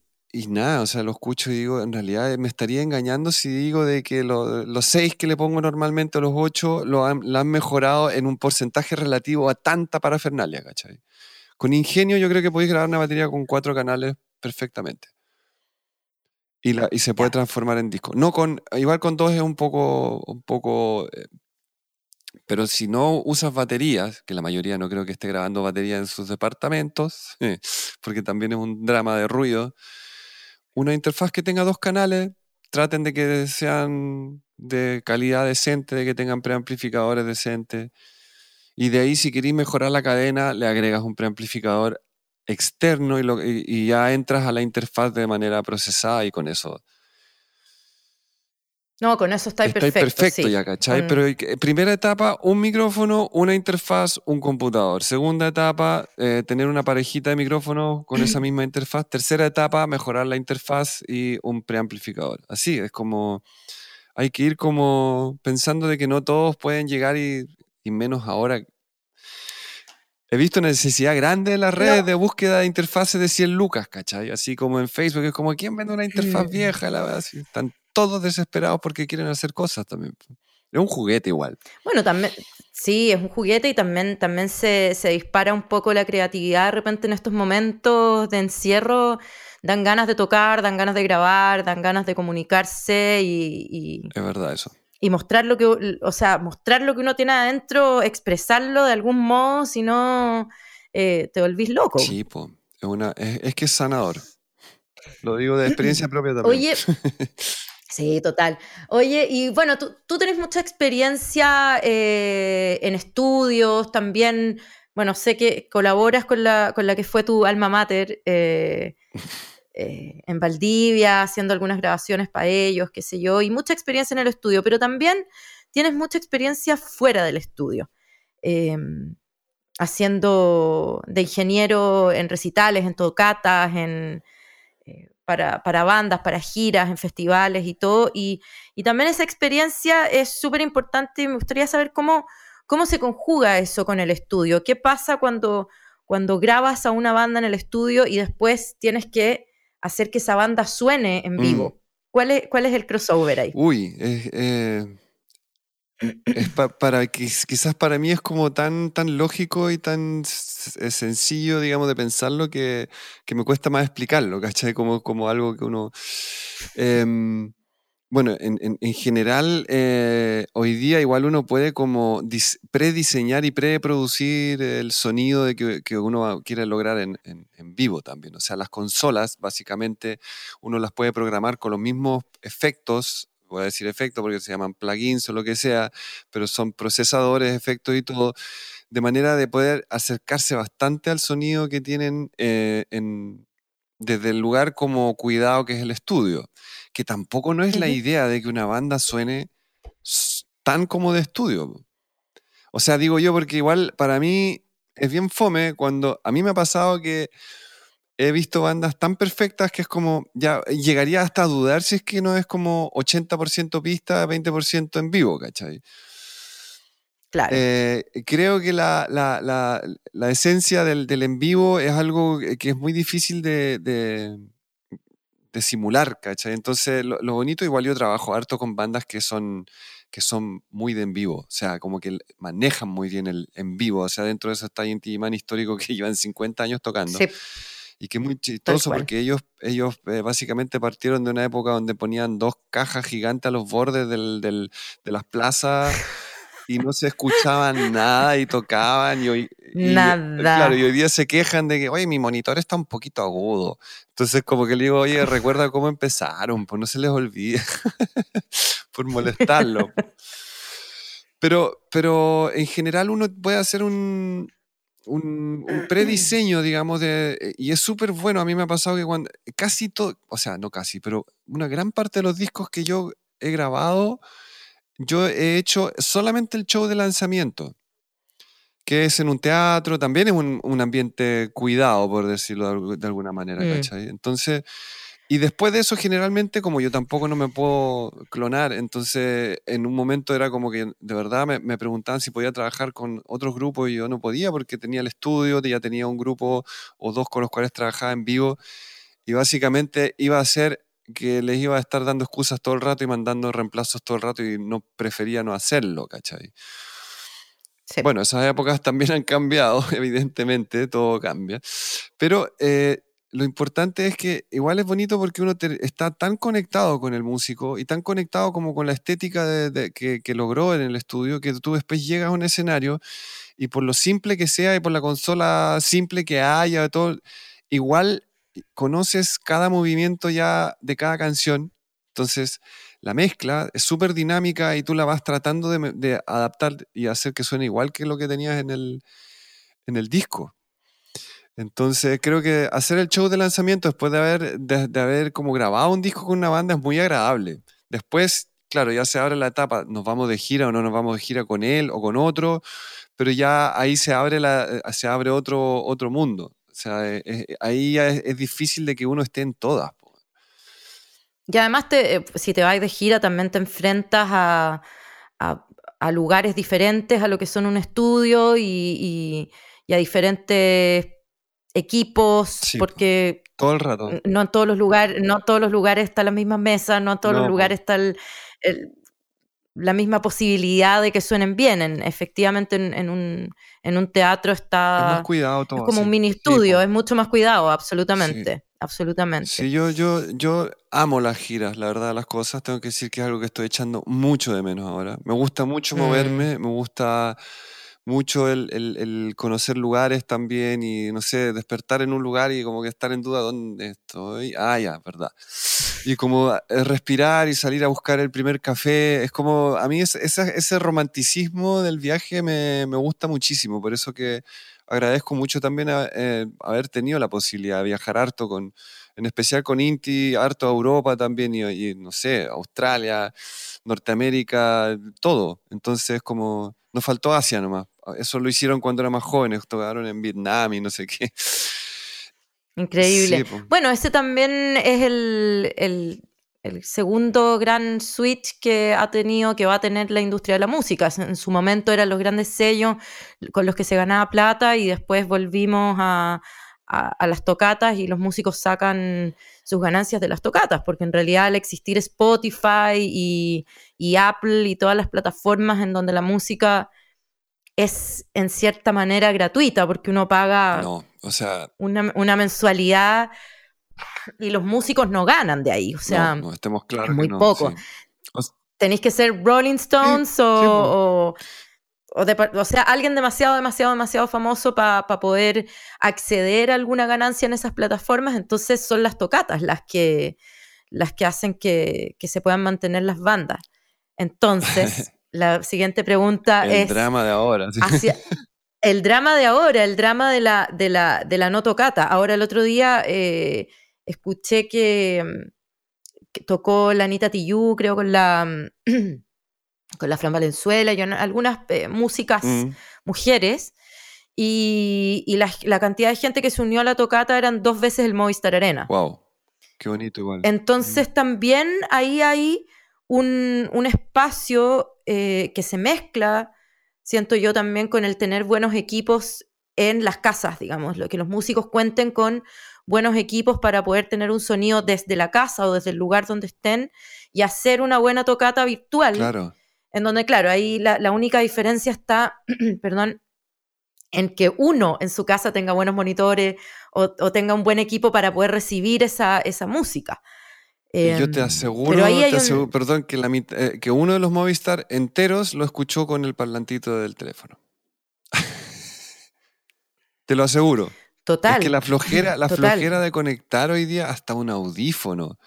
nada, o sea, lo escucho y digo, en realidad me estaría engañando si digo de que los seis que le pongo normalmente a los ocho lo han, han mejorado en un porcentaje relativo a tanta parafernalia, ¿cachai? Con ingenio yo creo que podéis grabar una batería con cuatro canales perfectamente. Y, la, y se puede transformar en disco. No con, igual con dos es un poco, un poco eh, pero si no usas baterías, que la mayoría no creo que esté grabando baterías en sus departamentos, porque también es un drama de ruido, una interfaz que tenga dos canales, traten de que sean de calidad decente, de que tengan preamplificadores decentes. Y de ahí, si queréis mejorar la cadena, le agregas un preamplificador externo y, y ya entras a la interfaz de manera procesada y con eso no, con eso está perfecto. perfecto ya, ¿cachai? Pero primera etapa, un micrófono, una interfaz, un computador. Segunda etapa, eh, tener una parejita de micrófonos con esa misma interfaz. Tercera etapa, mejorar la interfaz y un preamplificador. Así, es como... Hay que ir como pensando de que no todos pueden llegar y, menos ahora. He visto necesidad grande en las redes de búsqueda de interfaces de 100 lucas, ¿cachai? Así como en Facebook, es como, ¿quién vende una interfaz vieja? La verdad, están todos desesperados porque quieren hacer cosas también. Es un juguete igual. Bueno, también, sí, es un juguete y también, también se, dispara un poco la creatividad de repente en estos momentos de encierro. Dan ganas de tocar, dan ganas de grabar, dan ganas de comunicarse y... es verdad eso. Y mostrar lo que, o sea, mostrar lo que uno tiene adentro, expresarlo de algún modo, si no eh, te volvís loco. Sí, po. Es, una, es, que es sanador. Lo digo de experiencia propia también. Oye, Sí, total. Oye, y bueno, tú, tú tenés mucha experiencia eh, en estudios, también, bueno, sé que colaboras con la, con la que fue tu alma mater eh, eh, en Valdivia, haciendo algunas grabaciones para ellos, qué sé yo, y mucha experiencia en el estudio, pero también tienes mucha experiencia fuera del estudio, em, haciendo de ingeniero en recitales, en tocatas, en, para, para, bandas, para giras, en festivales y todo, y, y también esa experiencia es súper importante y me gustaría saber cómo ¿Cómo se conjuga eso con el estudio? ¿Qué pasa cuando, cuando grabas a una banda en el estudio y después tienes que hacer que esa banda suene en vivo? Mm. ¿Cuál, es, ¿Cuál es el crossover ahí? Uy, eh, es para quizás para mí es como tan, tan lógico y tan sencillo, digamos, de pensarlo que, que me cuesta más explicarlo, ¿cachai? Como, como algo que uno... Em, bueno, en, en, general, eh, hoy día igual uno puede como prediseñar y preproducir el sonido de que, que uno quiere lograr en, en, vivo también. O sea, las consolas, básicamente, uno las puede programar con los mismos efectos, voy a decir efectos porque se llaman plugins o lo que sea, pero son procesadores, efectos y todo, de manera de poder acercarse bastante al sonido que tienen eh, en, desde el lugar como cuidado que es el estudio que tampoco no es la idea de que una banda suene tan como de estudio. O sea, digo yo, porque igual para mí es bien fome cuando a mí me ha pasado que he visto bandas tan perfectas que es como, ya llegaría hasta a dudar si es que no es como 80% pista, 20% en vivo, ¿cachai? Claro. Eh, creo que la, esencia del, en vivo es algo que es muy difícil de, de simular, ¿cachai? Entonces, lo, bonito, igual yo trabajo harto con bandas que son, que son muy de en vivo, o sea, como que manejan muy bien el en vivo, o sea, dentro de eso está Inti Man histórico que llevan 50 años tocando. Y que es muy chistoso porque ellos, ellos eh, básicamente partieron de una época donde ponían dos cajas gigantes a los bordes del, del, de las plazas y no se escuchaban nada y tocaban y hoy, nada. Claro, y hoy día se quejan de que, oye, mi monitor está un poquito agudo. Entonces, como que le digo, oye, recuerda cómo empezaron, pues no se les olvide por molestarlo. Pero, pero en general uno puede hacer un, un, un prediseño, digamos, de, y es súper bueno. A mí me ha pasado que cuando casi todo, o sea, no casi, pero una gran parte de los discos que yo he grabado, yo he hecho solamente el show de lanzamiento, que es en un teatro, también es un, ambiente cuidado, por decirlo de, alguna manera, mm. ¿cachai? Entonces, y después de eso, generalmente, como yo tampoco no me puedo clonar, entonces en un momento era como que de verdad me, me, preguntaban si podía trabajar con otros grupos y yo no podía porque tenía el estudio, ya tenía un grupo o dos con los cuales trabajaba en vivo y básicamente iba a ser que les iba a estar dando excusas todo el rato y mandando reemplazos todo el rato y no prefería no hacerlo, ¿cachai? Bueno, esas épocas también han cambiado, evidentemente, todo cambia. Pero eh, lo importante es que igual es bonito porque uno está tan conectado con el músico y tan conectado como con la estética de, que, logró en el estudio que tú después llegas a un escenario y por lo simple que sea y por la consola simple que haya, todo, igual conoces cada movimiento ya de cada canción, entonces la mezcla es súper dinámica y tú la vas tratando de, adaptar y hacer que suene igual que lo que tenías en el, en el disco. Entonces creo que hacer el show de lanzamiento después de haber, de, haber como grabado un disco con una banda es muy agradable. Después, claro, ya se abre la etapa, nos vamos de gira o no nos vamos de gira con él o con otro, pero ya ahí se abre, la, se abre otro, otro mundo. O sea, eh, eh, ahí es, es, difícil de que uno esté en todas. Y además, te, eh, si te vas de gira, también te enfrentas a, a, lugares diferentes a lo que son un estudio y, y, a diferentes equipos, porque todo el rato. No en todos los lugares, no todos los lugares están las mismas mesas, no en todos los lugares está el, la misma posibilidad de que suenen bien. efectivamente, en, un, en, un, teatro está. Es más cuidado todo. Es como un mini estudio, es mucho más cuidado, absolutamente. Absolutamente. Sí, yo, yo, yo amo las giras, la verdad, las cosas. Tengo que decir que es algo que estoy echando mucho de menos ahora. Me gusta mucho mm. moverme, me gusta mucho el, el, conocer lugares también y, no sé, despertar en un lugar y como que estar en duda dónde estoy. Ah, ya, verdad. Y como eh, respirar y salir a buscar el primer café, es como, a mí ese, ese romanticismo del viaje me, me, gusta muchísimo, por eso que agradezco mucho también eh, haber tenido la posibilidad de viajar harto, con, en especial con Inti, harto a Europa también, y, no sé, Australia, Norteamérica, todo. Entonces, como nos faltó Asia nomás. Eso lo hicieron cuando eran más jóvenes, tocaron en Vietnam y no sé qué. Increíble. bueno, ese también es el, el segundo gran switch que ha tenido, que va a tener la industria de la música. En su momento eran los grandes sellos con los que se ganaba plata y después volvimos a, las tocatas y los músicos sacan sus ganancias de las tocatas, porque en realidad al existir Spotify y, Apple y todas las plataformas en donde la música es en cierta manera gratuita, porque uno paga una, una mensualidad y los músicos no ganan de ahí. O sea, no, estemos claros. Muy poco. Tenéis que ser Rolling Stones o, o, sea, alguien demasiado, demasiado, demasiado famoso para poder acceder a alguna ganancia en esas plataformas. Entonces son las tocatas las que, las que hacen que, se puedan mantener las bandas. Entonces, la siguiente pregunta es... El drama de ahora. el drama de ahora, el drama de la, de la, de la no tocata. Ahora el otro día eh, escuché mm, que, tocó la Anita Tijoux, creo, con la, mm, con la Fran Valenzuela y algunas eh, músicas mm. mujeres. Y, la, cantidad de gente que se unió a la tocata eran dos veces el Movistar Arena. ¡Wow! Qué bonito igual. Entonces también ahí hay un, espacio eh, que se mezcla, siento yo también, con el tener buenos equipos en las casas, digamos, lo que los músicos cuenten con buenos equipos para poder tener un sonido desde la casa o desde el lugar donde estén y hacer una buena tocata virtual. Claro. En donde, claro, ahí la, única diferencia está, perdón, en que uno en su casa tenga buenos monitores o, tenga un buen equipo para poder recibir esa, esa música. Yo te aseguro, perdón, que, la, eh, que uno de los Movistar enteros lo escuchó con el parlantito del teléfono. te lo aseguro. Total. Es que la flojera, la flojera de conectar hoy día hasta un audífono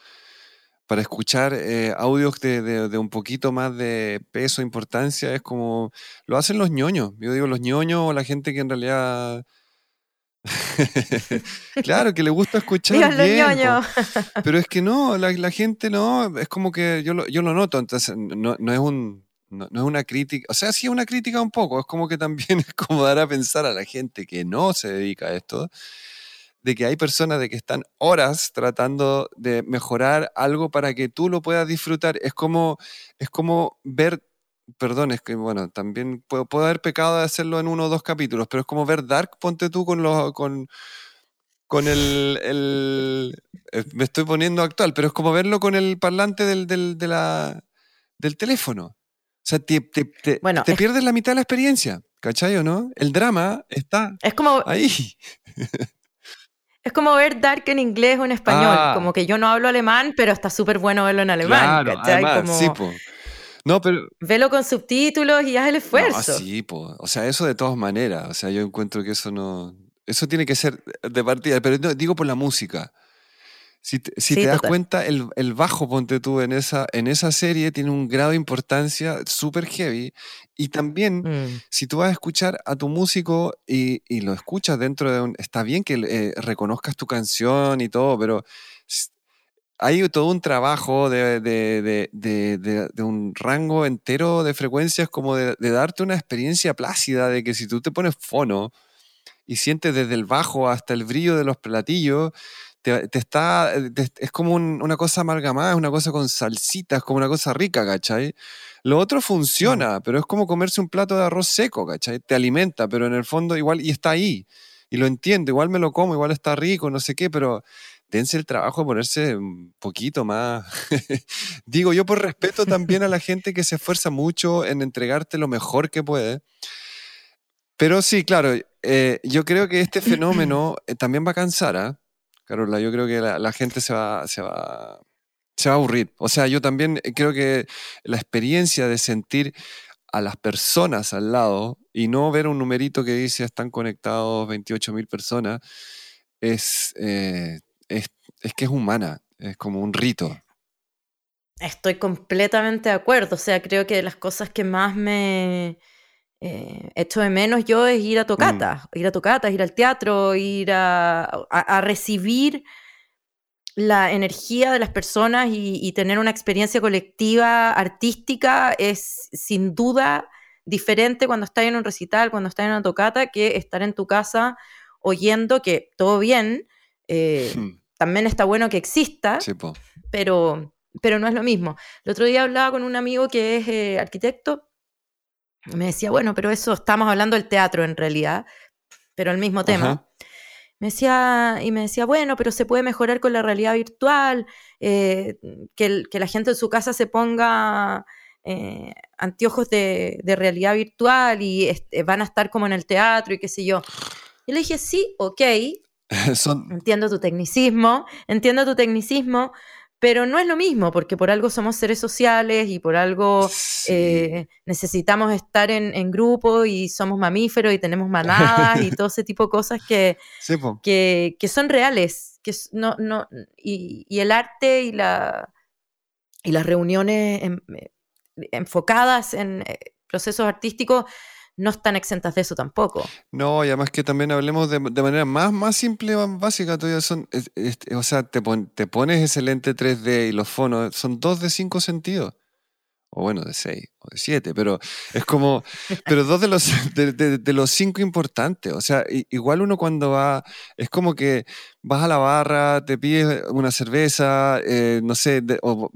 para escuchar eh, audios de, un poquito más de peso, importancia, es como lo hacen los ñoños. Yo digo los ñoños o la gente que en realidad... claro, que le gusta escuchar bien. Pero es que no, la, gente no, es como que yo lo, yo lo noto, entonces no, no es un no, es una crítica, o sea, sí es una crítica un poco, es como que también es como dar a pensar a la gente que no se dedica a esto, de que hay personas de que están horas tratando de mejorar algo para que tú lo puedas disfrutar. Es como, es como ver, perdón, es que bueno, también puedo, haber pecado de hacerlo en uno o dos capítulos, pero es como ver Dark, ponte tú con los... Con, con el, eh, Me estoy poniendo actual, pero es como verlo con el parlante del, del, de la, del teléfono. O sea, te, pierdes la mitad de la experiencia, ¿cachai o no? El drama está es como, ahí. Es como ver Dark en inglés o en español. Ah. Como que yo no hablo alemán, pero está súper bueno verlo en alemán. Sí, po. No, pero... Velo con subtítulos y haz el esfuerzo. No, sí, po. O sea, eso de todas maneras. O sea, yo encuentro que eso no... Eso tiene que ser de partida. Pero digo por la música. Si, te, das cuenta, el, bajo, ponte tú, en esa, en esa serie tiene un grado de importancia súper heavy. Y también, mm. si tú vas a escuchar a tu músico y, lo escuchas dentro de un... Está bien que eh, reconozcas tu canción y todo, pero hay todo un trabajo de, de, un rango entero de frecuencias como de, darte una experiencia plácida de que si tú te pones fono y sientes desde el bajo hasta el brillo de los platillos, te, está, es como una cosa amalgamada, es una cosa con salsita, es como una cosa rica, ¿cachai? Lo otro funciona, pero es como comerse un plato de arroz seco, ¿cachai? Te alimenta, pero en el fondo igual, y está ahí, y lo entiendo, igual me lo como, igual está rico, no sé qué, pero dense el trabajo de ponerse un poquito más. Digo yo por respeto también a la gente que se esfuerza mucho en entregarte lo mejor que puede. Pero sí, claro, eh, yo creo que este fenómeno eh, también va a cansar, ¿ah? Carola, yo creo que la, gente se va, se, va, se va a aburrir. O sea, yo también creo que la experiencia de sentir a las personas al lado y no ver un numerito que dice están conectados 28 mil personas, es, eh, es, que es humana, es como un rito. Estoy completamente de acuerdo. O sea, creo que las cosas que más me, eh, echo de menos yo es ir a tocatas, ir a tocatas, ir al teatro, ir a, a- a recibir la energía de las personas y, y tener una experiencia colectiva artística es sin duda diferente cuando estás en un recital, cuando estás en una tocata, que estar en tu casa oyendo que todo bien, eh, Hmm, también está bueno que exista, sí, pero, pero no es lo mismo. El otro día hablaba con un amigo que es eh, arquitecto, y me decía, bueno, pero eso estamos hablando del teatro en realidad, pero el mismo tema. Ajá. Me decía, y me decía, bueno, pero se puede mejorar con la realidad virtual, eh, que, el- que la gente en su casa se ponga eh, anteojos de, de realidad virtual y este, van a estar como en el teatro y qué sé yo. Y le dije, sí, ok, Son, entiendo tu tecnicismo, entiendo tu tecnicismo, pero no es lo mismo, porque por algo somos seres sociales y por algo sí. eh, necesitamos estar en, en grupo y somos mamíferos y tenemos manadas y todo ese tipo de cosas que, Sí, que, que son reales. Que no, no, y, y el arte y, la, y las reuniones en- eh, enfocadas en eh, procesos artísticos no están exentas de eso tampoco. No, y además que también hablemos de, de manera más, más simple, más básica, todavía son, es- es- o sea, te, pon- te pones ese lente 3D y los fonos, son dos de cinco sentidos, o bueno, de seis, o de siete, pero es como, pero dos de los, de, de- de los cinco importantes, o sea, igual uno cuando va, es como que vas a la barra, te pides una cerveza, eh, no sé, de- o-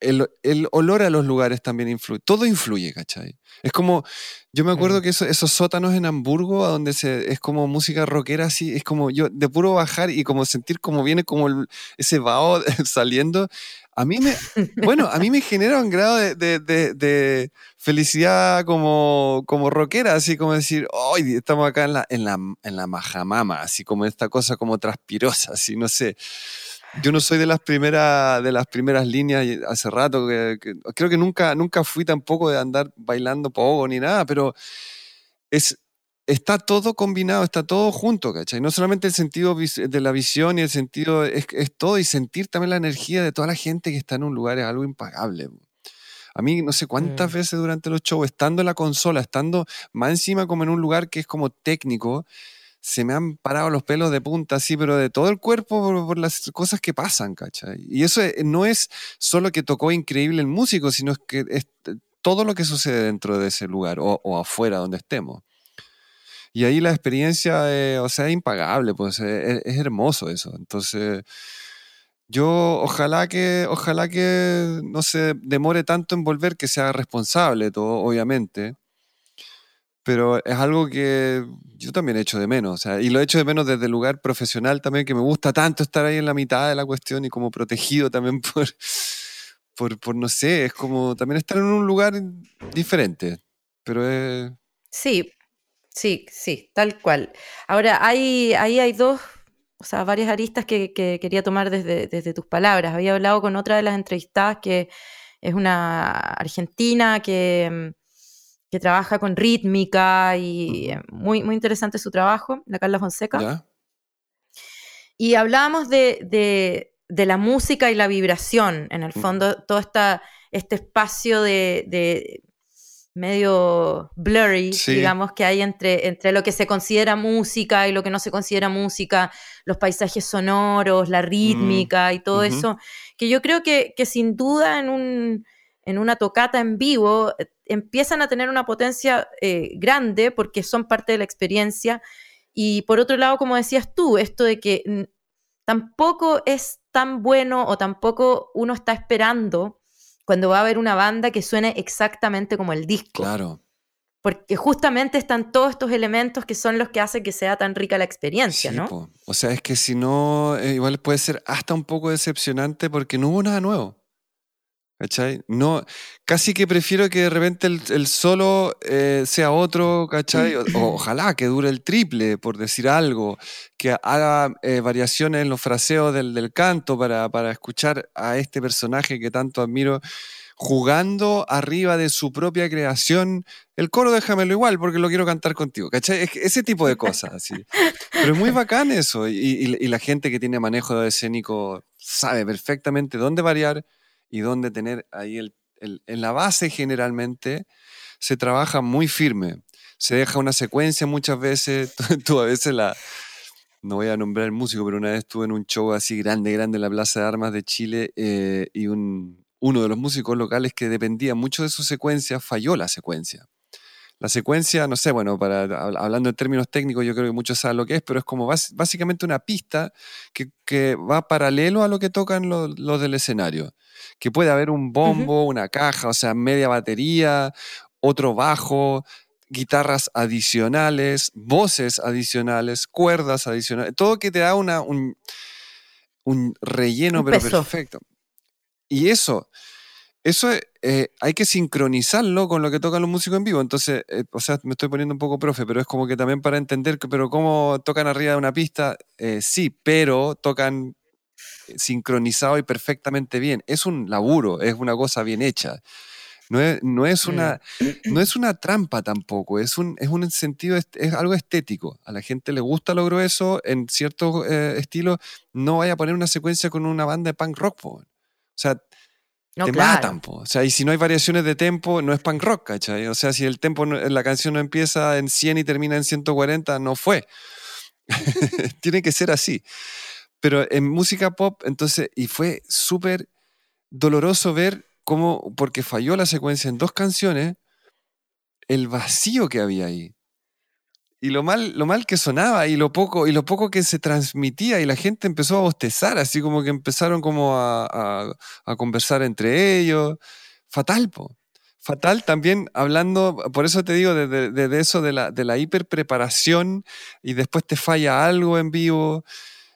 el, el olor a los lugares también influye, todo influye, ¿cachai? Es como, yo me acuerdo Mm. que eso- esos sótanos en Hamburgo, a donde se, es como música rockera así, es como yo de puro bajar y como sentir como viene como el- ese vaho saliendo, a mí me, bueno, a mí me genera un grado de, de- de- de felicidad como, como rockera, así como decir, hoy estamos acá en la, en, la, en la majamama, así como esta cosa como transpirosa, así, no sé. Yo no soy de las primeras de las primeras líneas hace rato que, que- creo que nunca nunca fui tampoco de andar bailando pogo ni nada, pero es está todo combinado, está todo junto, ¿cachai? No solamente el sentido de la visión y el sentido es, es todo y sentir también la energía de toda la gente que está en un lugar es algo impagable. A mí no sé cuántas Mm. veces durante los shows, estando en la consola, estando más encima como en un lugar que es como técnico, se me han parado los pelos de punta, así, pero de todo el cuerpo por, las cosas que pasan, ¿cachai? Y eso eh, no es solo que tocó increíble el músico, sino que es todo lo que sucede dentro de ese lugar o, o afuera donde estemos. Y ahí la experiencia, eh, o sea, es impagable, pues eh, es, es hermoso eso. Entonces, yo ojalá que, ojalá que no se demore tanto en volver, que sea responsable todo, obviamente. Pero es algo que yo también echo de menos. O sea, y lo echo de menos desde el lugar profesional también, que me gusta tanto estar ahí en la mitad de la cuestión y como protegido también por, por, por no sé, es como también estar en un lugar diferente. Pero es... Sí, sí, sí, tal cual. Ahora, hay, ahí hay dos, o sea, varias aristas que, que quería tomar desde, desde tus palabras. Había hablado con otra de las entrevistadas que es una argentina que, mm, que trabaja con rítmica y muy, muy interesante su trabajo, la Carla Fonseca. ¿Ya? Y hablábamos de, de- de la música y la vibración, en el fondo, todo esta, este espacio de, de medio blurry, Sí. digamos, que hay entre, entre lo que se considera música y lo que no se considera música, los paisajes sonoros, la rítmica y todo Mm, eso, que yo creo que, que sin duda en, un, en una tocata en vivo eh, empiezan a tener una potencia eh, grande porque son parte de la experiencia. Y por otro lado, como decías tú, esto de que tampoco es tan bueno o tampoco uno está esperando cuando va a haber una banda que suene exactamente como el disco. Claro. Porque justamente están todos estos elementos que son los que hacen que sea tan rica la experiencia, Sí, ¿no? po. O sea, es que si no, eh, igual puede ser hasta un poco decepcionante porque no hubo nada nuevo. ¿Cachai? No, casi que prefiero que de repente el, solo eh, sea otro, ¿cachai? O- ojalá que dure el triple, por decir algo, que haga eh, variaciones en los fraseos del, canto para, escuchar a este personaje que tanto admiro jugando arriba de su propia creación. El coro déjamelo igual porque lo quiero cantar contigo, ¿cachai? Ese tipo de cosas. Pero es muy bacán eso. Y, y- y la gente que tiene manejo escénico sabe perfectamente dónde variar y dónde tener ahí el, en la base generalmente se trabaja muy firme. Se deja una secuencia muchas veces, tú, a veces la... No voy a nombrar el músico, pero una vez estuve en un show así grande, grande en la Plaza de Armas de Chile eh, y un, uno de los músicos locales que dependía mucho de su secuencia falló la secuencia. La secuencia, no sé, bueno, para, hablando en términos técnicos, yo creo que muchos saben lo que es, pero es como básicamente una pista que, va paralelo a lo que tocan los, del escenario. Que puede haber un bombo, una caja, o sea, media batería, otro bajo, guitarras adicionales, voces adicionales, cuerdas adicionales, todo que te da una, un, relleno pero perfecto. Y eso, eso eh, hay que sincronizarlo con lo que tocan los músicos en vivo. Entonces, eh, o sea, me estoy poniendo un poco profe, pero es como que también para entender, que, pero cómo tocan arriba de una pista, eh, sí, pero tocan sincronizado y perfectamente bien. Es un laburo, es una cosa bien hecha. No es, no es, una, no es una trampa tampoco, es un, es un sentido, es algo estético. A la gente le gusta lo grueso, en ciertos estilos, no vaya a poner una secuencia con una banda de punk rock. O sea, te matan, O sea, y si no hay variaciones de tempo, no es punk rock, ¿cachai? O sea, si el tempo, la canción no empieza en 100 y termina en 140, no fue. Tiene que ser así. Pero en música pop, entonces, y fue súper doloroso ver cómo, porque falló la secuencia en dos canciones, el vacío que había ahí y lo mal, lo mal que sonaba y lo poco y lo poco que se transmitía y la gente empezó a bostezar, así como que empezaron como a, conversar entre ellos. Fatal, po. Fatal también hablando, por eso te digo, de, eso de la, de la hiperpreparación y después te falla algo en vivo.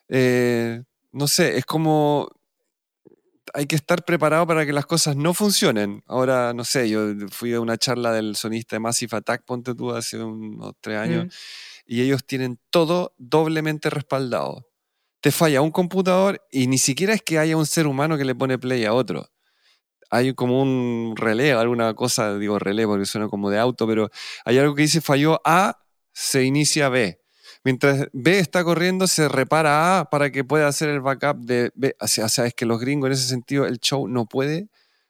Eh, no sé, es como hay que estar preparado para que las cosas no funcionen. Ahora, no sé, yo fui a una charla del sonista de Massive Attack, ponte tú, hace unos tres años, mm. y ellos tienen todo doblemente respaldado. Te falla un computador y ni siquiera es que haya un ser humano que le pone play a otro. Hay como un relé, alguna cosa, digo relé porque suena como de auto, pero hay algo que dice falló A, se inicia B Mientras B está corriendo, se repara A para que pueda hacer el backup de B. O sea, es que los gringos en ese sentido, el show no puede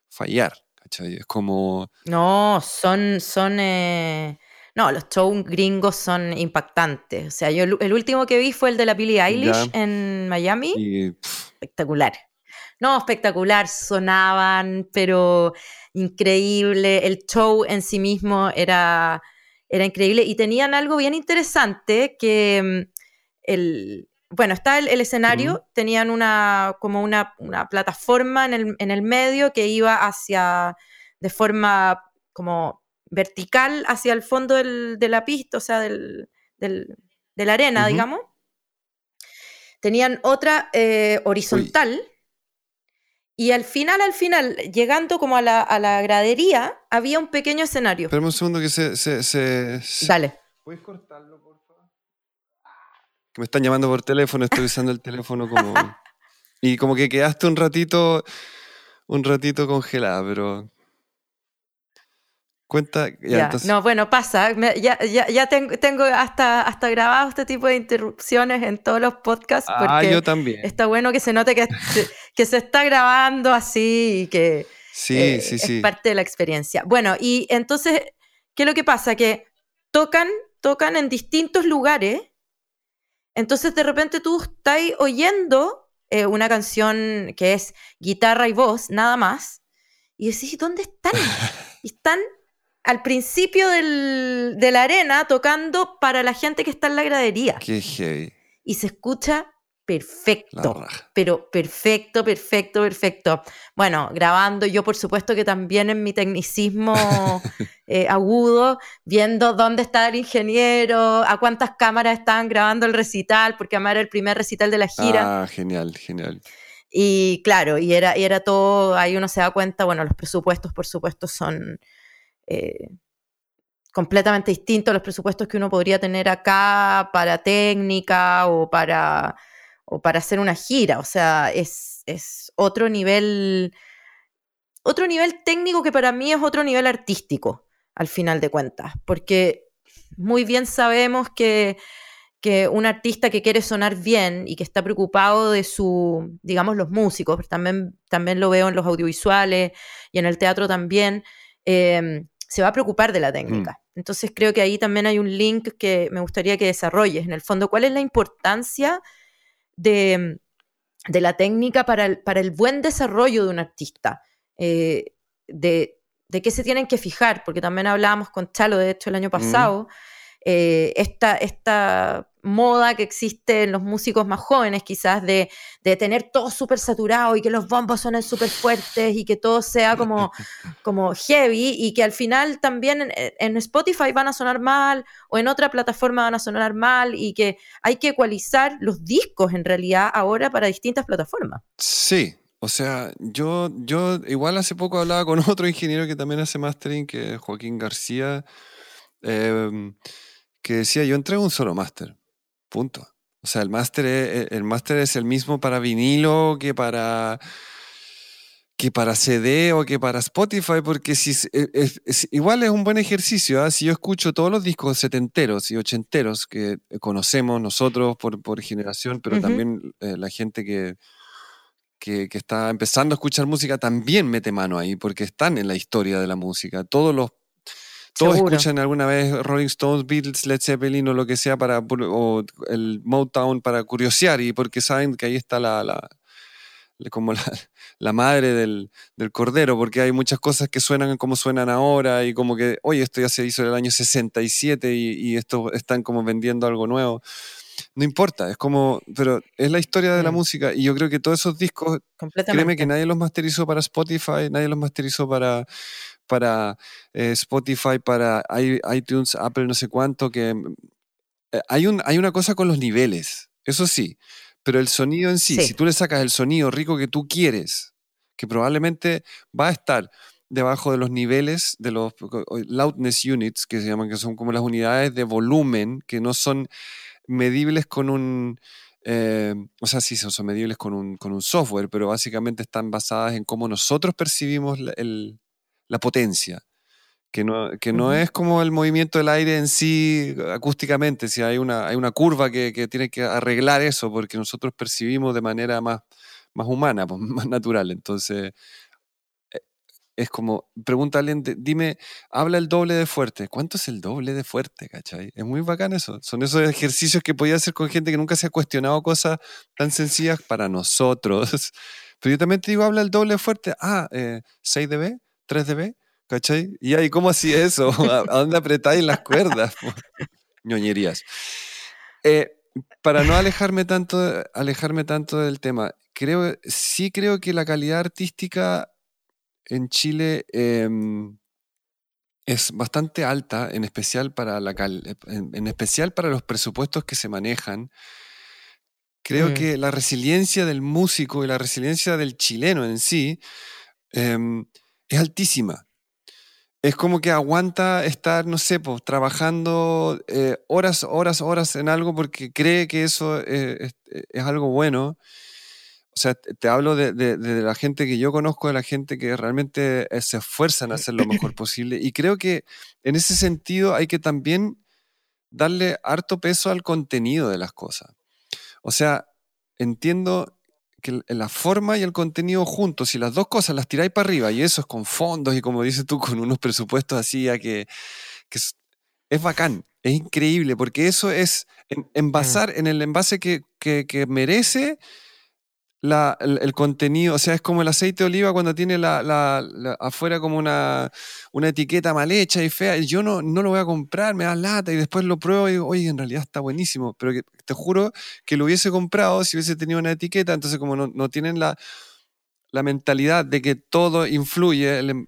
fallar. ¿cachai? Es como... No, son... son eh, No, los shows gringos son impactantes. O sea, yo el último que vi fue el de la Billie Eilish en Miami. espectacular. No, espectacular. Sonaban, pero increíble. El show en sí mismo era era increíble y tenían algo bien interesante que mm, el, bueno, está el, escenario, tenían una, como una, plataforma en el, medio que iba hacia, de forma como vertical hacia el fondo de la pista, o sea, del, de la arena, digamos. Tenían otra eh, horizontal. Y al final, al final, llegando como a la, a la gradería, había un pequeño escenario. Espera un segundo que se, se, Dale. ¿Puedes cortarlo, por favor? Que me están llamando por teléfono, estoy usando el teléfono como... y como que quedaste un ratito, un ratito congelada, pero Cuenta, ya, No, bueno, pasa. ya, ya, ya tengo, tengo, hasta, hasta grabado este tipo de interrupciones en todos los podcasts. Ah, yo también. Está bueno que se note que, que se está grabando así y que sí, eh, sí, es parte de la experiencia. Bueno, y entonces, ¿qué es lo que pasa? Que tocan, tocan en distintos lugares. Entonces, de repente tú estás oyendo eh, una canción que es guitarra y voz, nada más. Y decís, ¿dónde están? Y están al principio de la arena tocando para la gente que está en la gradería. Qué heavy. Y se escucha perfecto. Pero perfecto, perfecto, perfecto. Bueno, grabando yo por supuesto que también en mi tecnicismo eh, agudo, viendo dónde está el ingeniero, a cuántas cámaras estaban grabando el recital, porque además era el primer recital de la gira. Ah, genial, genial. Y claro, y era, y era todo, ahí uno se da cuenta, bueno, los presupuestos por supuesto son eh, completamente distintos a los presupuestos que uno podría tener acá para técnica o para, o para hacer una gira. O sea, es, otro nivel, otro nivel técnico que para mí es otro nivel artístico, al final de cuentas, porque muy bien sabemos que, que un artista que quiere sonar bien y que está preocupado de su, digamos, los músicos, también, también lo veo en los audiovisuales y en el teatro también, em, se va a preocupar de la técnica. Mm. Entonces creo que ahí también hay un link que me gustaría que desarrolles. En el fondo, ¿cuál es la importancia de, la técnica para el, para el, buen desarrollo de un artista? Eh, de, de, qué se tienen que fijar, porque también hablábamos con Chalo, de hecho, el año mm. pasado, eh, esta, esta moda que existe en los músicos más jóvenes, quizás de, tener todo súper saturado y que los bombos suenen súper fuertes y que todo sea como, como heavy y que al final también en, Spotify van a sonar mal o en otra plataforma van a sonar mal y que hay que ecualizar los discos en realidad ahora para distintas plataformas. Sí. O sea, yo, yo igual hace poco hablaba con otro ingeniero que también hace mastering, que es Joaquín García, em, que decía, yo entrego un solo máster Punto. O sea, el máster es, el máster es el mismo para vinilo que para que para CD o que para Spotify, porque si igual es un buen ejercicio. ¿ah? Si yo escucho todos los discos setenteros y ochenteros que conocemos nosotros por, por generación, pero también eh, la gente que, que, que, está empezando a escuchar música también mete mano ahí, porque están en la historia de la música. Todos los todos escuchan alguna vez Rolling Stones, Beatles, Led Zeppelin o lo que sea para o el Motown para curiosear y porque saben que ahí está la, la como la, madre del, del, cordero, porque hay muchas cosas que suenan como suenan ahora y como que, oye, esto ya se hizo en el año 67 y, y esto están como vendiendo algo nuevo. No importa, es como, pero es la historia de la mm. música y yo creo que todos esos discos, créeme que nadie los masterizó para Spotify, nadie los masterizó para, para eh, Spotify, para iTunes, Apple, no sé cuánto, que eh, hay, un, hay una cosa con los niveles, eso sí, pero el sonido en sí, si tú le sacas el sonido rico que tú quieres, que probablemente va a estar debajo de los niveles de los loudness units, que se llaman, que son como las unidades de volumen, que no son medibles con un... Eh, o sea, sí, son medibles con un, con un software, pero básicamente están basadas en cómo nosotros percibimos el, la potencia, que no, que no es como el movimiento del aire en sí acústicamente, si hay una, hay una curva que, que tiene que arreglar eso, porque nosotros percibimos de manera más, más humana, pues, más natural. Entonces, eh, es como, pregunta a alguien, dime, habla el doble de fuerte. ¿Cuánto es el doble de fuerte? ¿Cachai? Es muy bacán eso. Son esos ejercicios que podía hacer con gente que nunca se ha cuestionado cosas tan sencillas para nosotros. Pero yo también te digo, habla el doble de fuerte. Ah, eh, 6 dB. 3 dB, ¿cachai? Y ahí, ¿cómo así eso? ¿A, dónde apretáis las cuerdas? Ñoñerías. Eh, para no alejarme tanto, alejarme tanto del tema, creo, sí creo que la calidad artística en Chile em, es bastante alta, en especial, para la en, especial para los presupuestos que se manejan. Creo mm. que la resiliencia del músico y la resiliencia del chileno en sí em, es altísima. Es como que aguanta estar, no sé, pues, trabajando eh, horas, horas, horas en algo porque cree que eso es, algo bueno. O sea, te hablo de, la gente que yo conozco, de la gente que realmente eh, se esfuerzan a hacer lo mejor posible. Y creo que en ese sentido hay que también darle harto peso al contenido de las cosas. O sea, entiendo que la forma y el contenido juntos, si las dos cosas las tiráis para arriba, y eso es con fondos y como dices tú, con unos presupuestos así, a que, es, bacán, es increíble, porque eso es en, envasar en el envase que, que merece el, contenido, o sea, es como el aceite de oliva cuando tiene la, afuera como una, una, etiqueta mal hecha y fea. Yo no, no lo voy a comprar, me da lata y después lo pruebo y digo, oye, en realidad está buenísimo. Pero te juro que lo hubiese comprado si hubiese tenido una etiqueta. Entonces, como no, no tienen la, la mentalidad de que todo influye, em,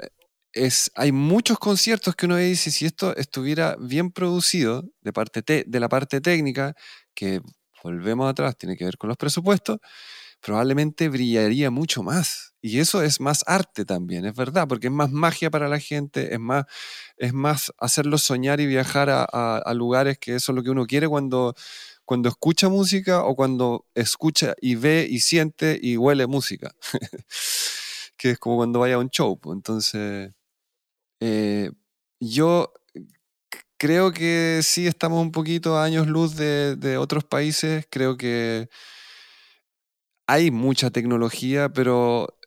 es, hay muchos conciertos que uno dice, si esto estuviera bien producido de, parte de la parte técnica, que volvemos atrás, tiene que ver con los presupuestos, probablemente brillaría mucho más. Y eso es más arte también, es verdad, porque es más magia para la gente, es más, es más hacerlo soñar y viajar a, lugares que eso es lo que uno quiere cuando, cuando escucha música o cuando escucha y ve y siente y huele música. que es como cuando vaya a un show. Entonces, eh, yo creo que sí estamos un poquito a años luz de otros países. Creo que hay mucha tecnología, pero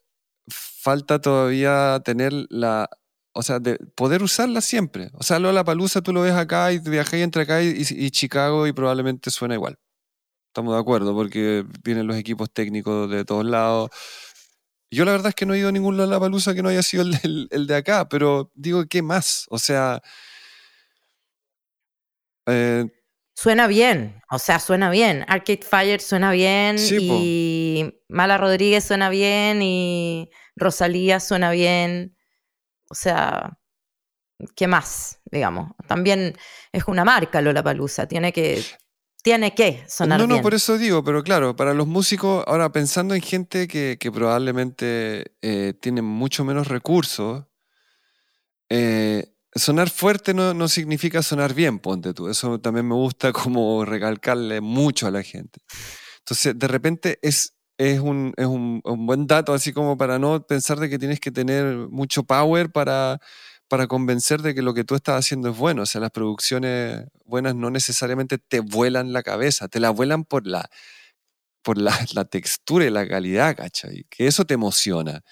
falta todavía tener la, o sea, de poder usarla siempre. O sea, la palusa tú lo ves acá y viajé entre acá y, Chicago y probablemente suena igual. Estamos de acuerdo porque vienen los equipos técnicos de todos lados. Yo la verdad es que no he ido a ningún palusa que no haya sido el, el, de acá, pero digo, ¿qué más? O sea... Eh, suena bien, o sea, suena bien. Arcade Fire suena bien y Mala Rodríguez suena bien y Rosalía suena bien. O sea, ¿qué más? Digamos. También es una marca Lola Palusa, tiene que tiene que sonar no, No, no, por eso digo, pero claro, para los músicos, ahora pensando en gente que, probablemente eh, tiene mucho menos recursos, eh, sonar fuerte no, significa sonar bien, ponte tú. Eso también me gusta como recalcarle mucho a la gente. Entonces, de repente es, es, un, es un, buen dato, así como para no pensar de que tienes que tener mucho power para, para convencer de que lo que tú estás haciendo es bueno. O sea, las producciones buenas no necesariamente te vuelan la cabeza, te la vuelan por la, por la, la textura y la calidad, ¿cachai? Que eso te emociona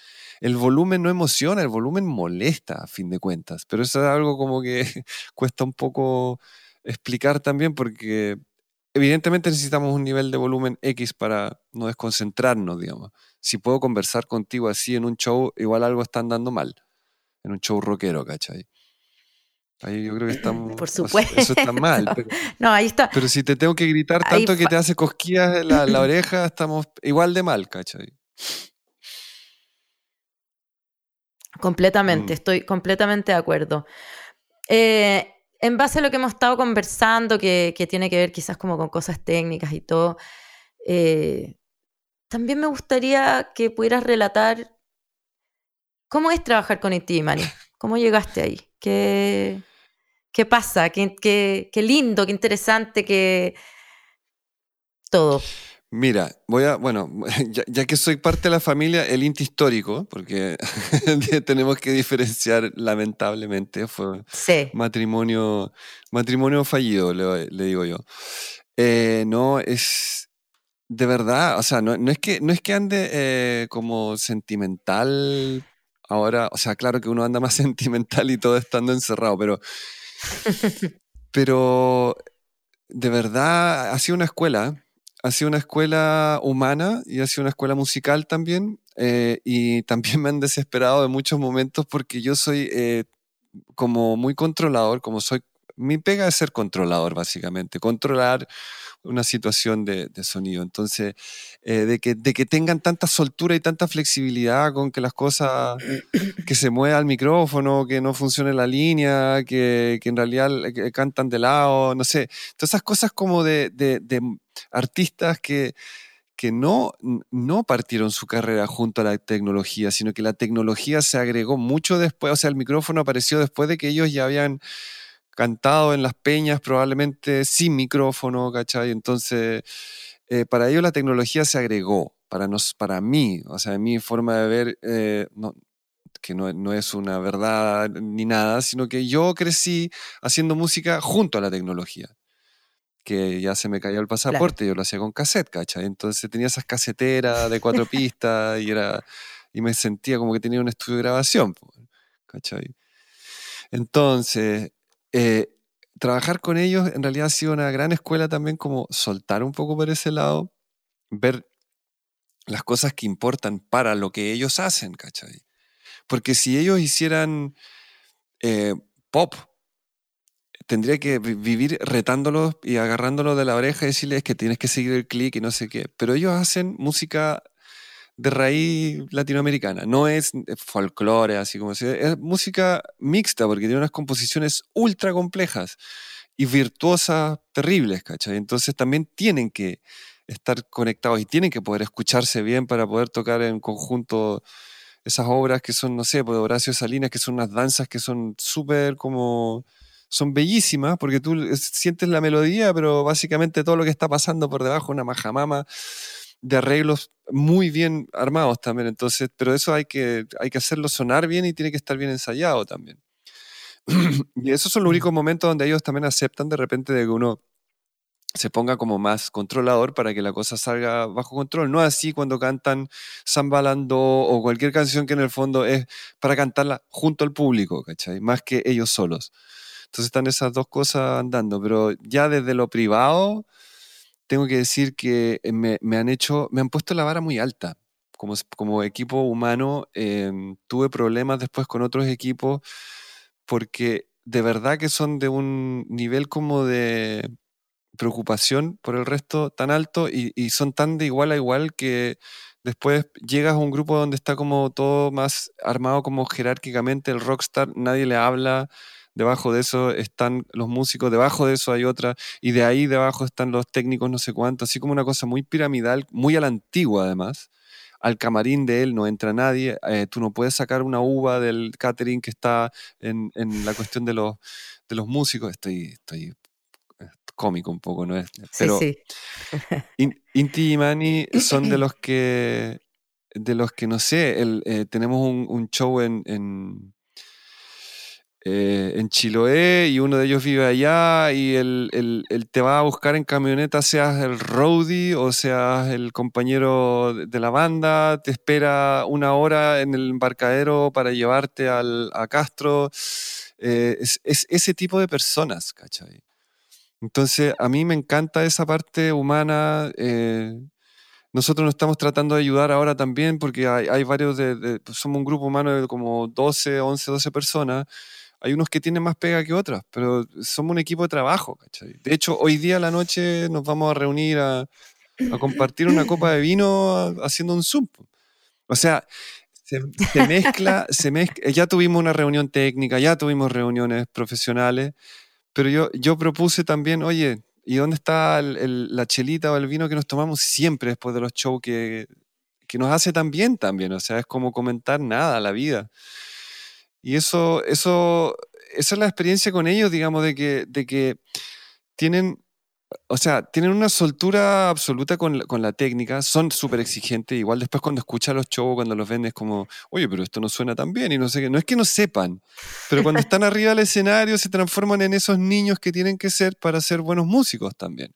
el volumen no emociona, el volumen molesta a fin de cuentas, pero eso es algo como que cuesta un poco explicar también porque evidentemente necesitamos un nivel de volumen X para no desconcentrarnos, digamos. Si puedo conversar contigo así en un show, igual algo está andando mal, en un show rockero, ¿cachai? Ahí yo creo que estamos. Por supuesto. Eso está mal. Pero, no, ahí está. Pero si te tengo que gritar tanto que te hace cosquillas en la, la oreja, estamos igual de mal, ¿cachai? Completamente, mm. estoy completamente de acuerdo. Eh, en base a lo que hemos estado conversando, que, tiene que ver quizás como con cosas técnicas y todo, eh, también me gustaría que pudieras relatar cómo es trabajar con Intimani, cómo llegaste ahí, qué, qué pasa, qué, qué lindo, qué interesante, qué todo. Mira, voy a, bueno, ya, que soy parte de la familia, el Inti histórico, porque tenemos que diferenciar lamentablemente, fue matrimonio, matrimonio fallido, le, digo yo. Eh, no, es de verdad, o sea, no, es, que, no es que ande eh, como sentimental ahora, o sea, claro que uno anda más sentimental y todo estando encerrado, pero, pero de verdad ha sido una escuela ha sido una escuela humana y ha sido una escuela musical también. Eh, y también me han desesperado en muchos momentos porque yo soy eh, como muy controlador, como soy, mi pega es ser controlador básicamente, controlar una situación de, sonido. Entonces, eh, de, que, de que tengan tanta soltura y tanta flexibilidad con que las cosas, que se mueva el micrófono, que no funcione la línea, que, que en realidad cantan de lado, no sé, todas esas cosas como de, de, de artistas que, que no, no partieron su carrera junto a la tecnología, sino que la tecnología se agregó mucho después, o sea, el micrófono apareció después de que ellos ya habían cantado en las peñas probablemente sin micrófono, ¿cachai? Entonces, eh, para ellos la tecnología se agregó, para, nos, para mí, o sea, mi forma de ver, eh, que no, no, es una verdad ni nada, sino que yo crecí haciendo música junto a la tecnología. Que ya se me cayó el pasaporte, yo lo hacía con cassette, ¿cachai? Entonces tenía esas caseteras de cuatro pistas y, era, y me sentía como que tenía un estudio de grabación, ¿cachai? Entonces, eh, trabajar con ellos en realidad ha sido una gran escuela también como soltar un poco por ese lado, ver las cosas que importan para lo que ellos hacen, ¿cachai? Porque si ellos hicieran eh, pop, tendría que vivir retándolos y agarrándolos de la oreja y decirles que tienes que seguir el clic y no sé qué. Pero ellos hacen música de raíz latinoamericana. No es folclore, así como se es música mixta, porque tiene unas composiciones ultra complejas y virtuosas terribles, ¿cachai? Entonces también tienen que estar conectados y tienen que poder escucharse bien para poder tocar en conjunto esas obras que son, no sé, pues Horacio Salinas, que son unas danzas que son súper como son bellísimas porque tú sientes la melodía, pero básicamente todo lo que está pasando por debajo, una majamama de arreglos muy bien armados también. Entonces, pero eso hay que, hay que hacerlo sonar bien y tiene que estar bien ensayado también. y esos son los únicos momentos donde ellos también aceptan de repente de que uno se ponga como más controlador para que la cosa salga bajo control. No así cuando cantan Zambalando o cualquier canción que en el fondo es para cantarla junto al público, ¿cachai? Más que ellos solos. Entonces están esas dos cosas andando, pero ya desde lo privado tengo que decir que me, han hecho, me han puesto la vara muy alta. Como, equipo humano em, tuve problemas después con otros equipos porque de verdad que son de un nivel como de preocupación por el resto tan alto y, son tan de igual a igual que después llegas a un grupo donde está como todo más armado como jerárquicamente, el rockstar, nadie le habla, debajo de eso están los músicos, debajo de eso hay otra, y de ahí debajo están los técnicos no sé cuánto, así como una cosa muy piramidal, muy a la antigua además. Al camarín de él no entra nadie, eh, tú no puedes sacar una uva del catering que está en, en la cuestión de los, de los músicos. Estoy, estoy cómico un poco, ¿no es? Pero sí, Inti y Mani son de los que, de los que no sé, el, eh, tenemos un, show en, en, eh, en, Chiloé y uno de ellos vive allá y él, te va a buscar en camioneta, seas el roadie o seas el compañero de la banda, te espera una hora en el embarcadero para llevarte al, a Castro. Eh, es, es, ese tipo de personas, ¿cachai? Entonces, a mí me encanta esa parte humana. Eh, nosotros nos estamos tratando de ayudar ahora también porque hay, varios, de, pues, somos un grupo humano de como 12, 11, 12 personas. Hay unos que tienen más pega que otras, pero somos un equipo de trabajo. ¿cachai? De hecho, hoy día a la noche nos vamos a reunir a, a compartir una copa de vino haciendo un Zoom. O sea, se, se mezcla, se mezcla, ya tuvimos una reunión técnica, ya tuvimos reuniones profesionales, pero yo, yo propuse también, oye, ¿y dónde está la chelita o el vino que nos tomamos siempre después de los shows que, que nos hace tan bien también? O sea, es como comentar nada, la vida. Y eso, eso, esa es la experiencia con ellos, digamos, de que, de que tienen o sea, tienen una soltura absoluta con, con la técnica, son súper exigentes. Igual después cuando escuchas los shows, cuando los ven, es como, oye, pero esto no suena tan bien y no sé qué. No es que no sepan, pero cuando están arriba del escenario se transforman en esos niños que tienen que ser para ser buenos músicos también.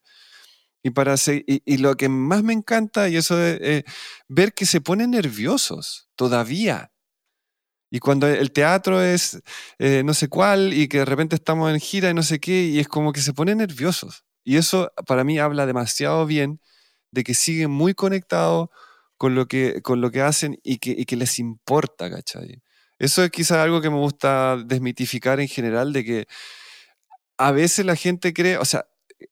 Y, para y, lo que más me encanta, y eso de ver que se ponen nerviosos todavía. Y cuando el teatro es eh, no sé cuál y que de repente estamos en gira y no sé qué, y es como que se ponen nerviosos. Y eso para mí habla demasiado bien de que siguen muy conectados con lo que, con lo que hacen y que, que les importa, ¿cachai? Eso es quizás algo que me gusta desmitificar en general, de que a veces la gente cree, o sea,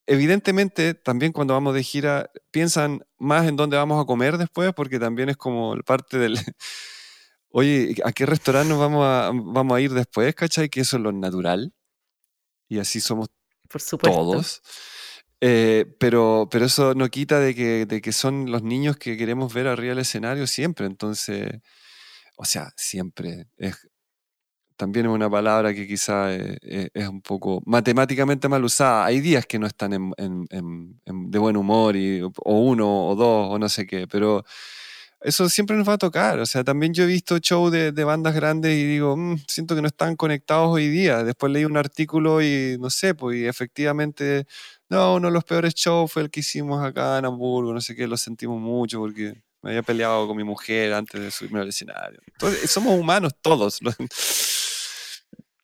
evidentemente también cuando vamos de gira piensan más en dónde vamos a comer después, porque también es como parte del, oye, ¿a qué restaurante nos vamos a, vamos a ir después, cachai? Que eso es lo natural. Y así somos Por supuesto. todos. Eh, pero, pero eso no quita de que, de que son los niños que queremos ver arriba del escenario siempre. Entonces, o sea, siempre. Es, también es una palabra que quizá es, es, un poco matemáticamente mal usada. Hay días que no están en, en, de buen humor, y, o uno o dos, o no sé qué, pero eso siempre nos va a tocar. O sea, también yo he visto shows de, bandas grandes y digo, mm, siento que no están conectados hoy día. Después leí un artículo y no sé, pues y efectivamente no, uno de los peores shows fue el que hicimos acá en Hamburgo, no sé qué, lo sentimos mucho porque me había peleado con mi mujer antes de subirme al escenario. Entonces, somos humanos todos.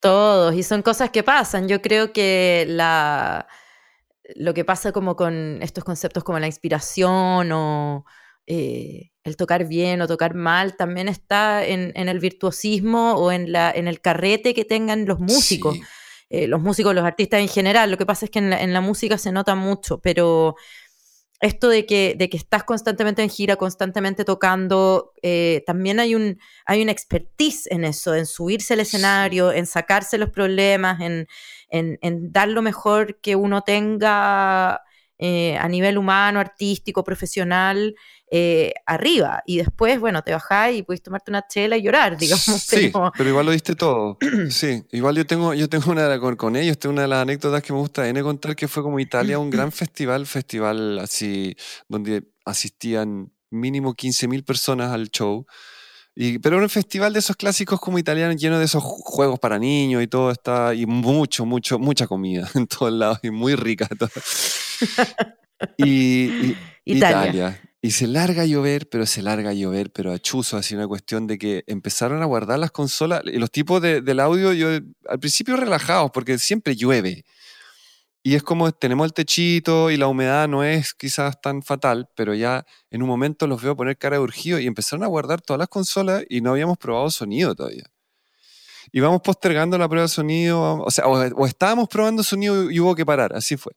Todos, y son cosas que pasan. Yo creo que la, lo que pasa como con estos conceptos como la inspiración o eh, el tocar bien o tocar mal también está en, el virtuosismo o en, la, en el carrete que tengan los músicos. Eh, los músicos, los artistas en general. Lo que pasa es que en la, música se nota mucho, pero esto de que, de que estás constantemente en gira, constantemente tocando, eh, también hay, un, hay una expertise en eso, en subirse al escenario, en sacarse los problemas, en, en, en dar lo mejor que uno tenga eh, a nivel humano, artístico, profesional, eh, arriba. Y después, bueno, te bajás y puedes tomarte una chela y llorar, digamos. Sí, pero, igual lo diste todo. sí, igual yo tengo, yo tengo una con, con ellos, tengo una de las anécdotas que me gusta N contar que fue como Italia, un gran festival, festival así, donde asistían mínimo 15.000 personas al show. Y, pero era un festival de esos clásicos como italianos, lleno de esos juegos para niños y todo está, y mucho, mucho, mucha comida en todos lados y muy rica. Todo. Y, Italia. Y se larga a llover, pero se larga a llover, pero a chuzo, así una cuestión de que empezaron a guardar las consolas y los tipos de, del audio, yo al principio relajados, porque siempre llueve. Y es como tenemos el techito y la humedad no es quizás tan fatal, pero ya en un momento los veo poner cara de urgido y empezaron a guardar todas las consolas y no habíamos probado sonido todavía. Y vamos postergando la prueba de sonido, o sea, o, estábamos probando sonido y hubo que parar, así fue.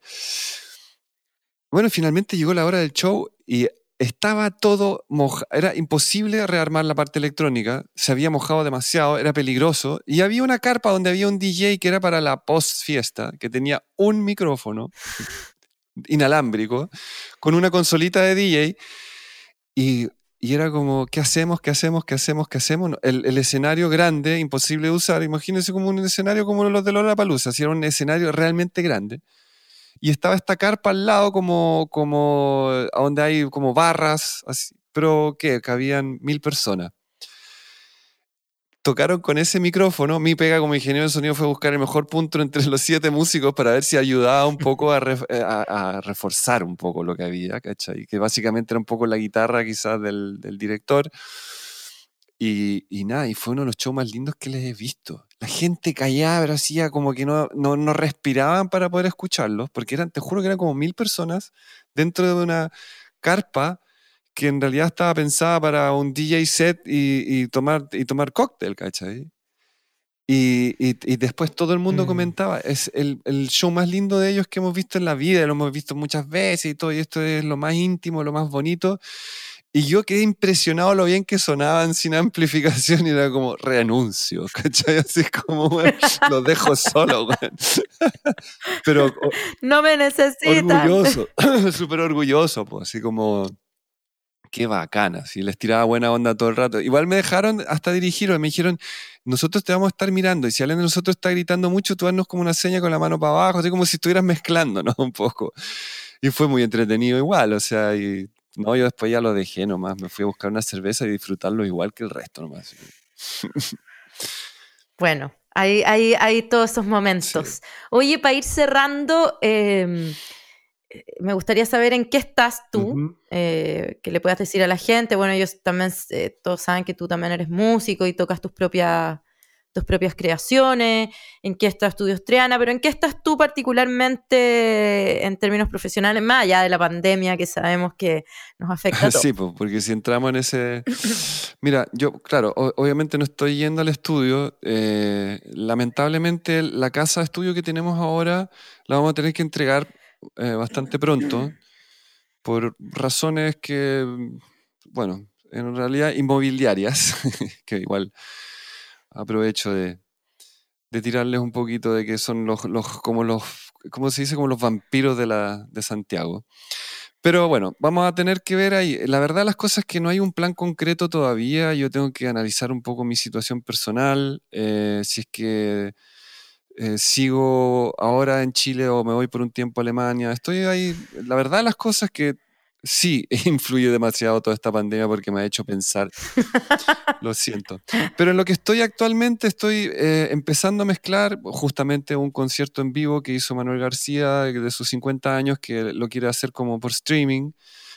Bueno, finalmente llegó la hora del show y estaba todo mojado, era imposible rearmar la parte electrónica, se había mojado demasiado, era peligroso, y había una carpa donde había un DJ que era para la post fiesta, que tenía un micrófono inalámbrico, con una consolita de DJ, y, era como, ¿qué hacemos? ¿Qué hacemos? ¿Qué hacemos? ¿Qué hacemos? El, escenario grande, imposible de usar, imagínense como un escenario como los de Lola Palusa, si era un escenario realmente grande y estaba esta carpa al lado como, como donde hay como barras, así, pero ¿qué? Cabían mil personas. Tocaron con ese micrófono, mi pega como ingeniero de sonido fue buscar el mejor punto entre los siete músicos para ver si ayudaba un poco a, a, reforzar un poco lo que había, ¿cachai? Que básicamente era un poco la guitarra quizás del director. Y, y, nada, y fue uno de los shows más lindos que les he visto la gente callaba, pero hacía como que no, no, no, respiraban para poder escucharlos, porque eran, te juro que eran como mil personas dentro de una carpa que en realidad estaba pensada para un DJ set y, y tomar, y tomar cóctel, ¿cachai? Y, y, y, después todo el mundo mm. comentaba, es el, el, show más lindo de ellos que hemos visto en la vida, lo hemos visto muchas veces y todo, y esto es lo más íntimo, lo más bonito. Y yo quedé impresionado lo bien que sonaban sin amplificación y era como renuncio, ¿cachai? Así como, bueno, los dejo solo, Pero. No me necesitan. Orgulloso, súper orgulloso, pues, así como. Qué bacana, así les tiraba buena onda todo el rato. Igual me dejaron hasta dirigir, me dijeron, nosotros te vamos a estar mirando y si alguien de nosotros está gritando mucho, tú haznos como una seña con la mano para abajo, así como si estuvieras mezclando, ¿no? Un poco. Y fue muy entretenido igual, o sea, y no, yo después ya lo dejé nomás. Me fui a buscar una cerveza y disfrutarlo igual que el resto nomás. bueno, hay, hay, hay todos esos momentos. Oye, para ir cerrando, em, eh, me gustaría saber en qué estás tú, eh, que le puedas decir a la gente. Bueno, ellos también, eh, todos saben que tú también eres músico y tocas tus propias tus propias creaciones, en qué estás Estudios Triana, pero en qué estás tú particularmente en términos profesionales, más allá de la pandemia que sabemos que nos afecta a todos. Sí, porque si entramos en ese... Mira, yo, claro, obviamente no estoy yendo al estudio. Eh, lamentablemente la casa de estudio que tenemos ahora la vamos a tener que entregar eh, bastante pronto por razones que, bueno, en realidad inmobiliarias, que igual aprovecho de, tirarles un poquito de que son los, como los, ¿cómo se dice? Como los vampiros de, la, de Santiago. Pero bueno, vamos a tener que ver ahí. La verdad las cosas es que no hay un plan concreto todavía. Yo tengo que analizar un poco mi situación personal, eh, si es que eh, sigo ahora en Chile o me voy por un tiempo a Alemania. Estoy ahí. La verdad las cosas que sí, influye demasiado toda esta pandemia porque me ha hecho pensar. lo siento. Pero en lo que estoy actualmente, estoy eh, empezando a mezclar justamente un concierto en vivo que hizo Manuel García de sus 50 años, que lo quiere hacer como por streaming,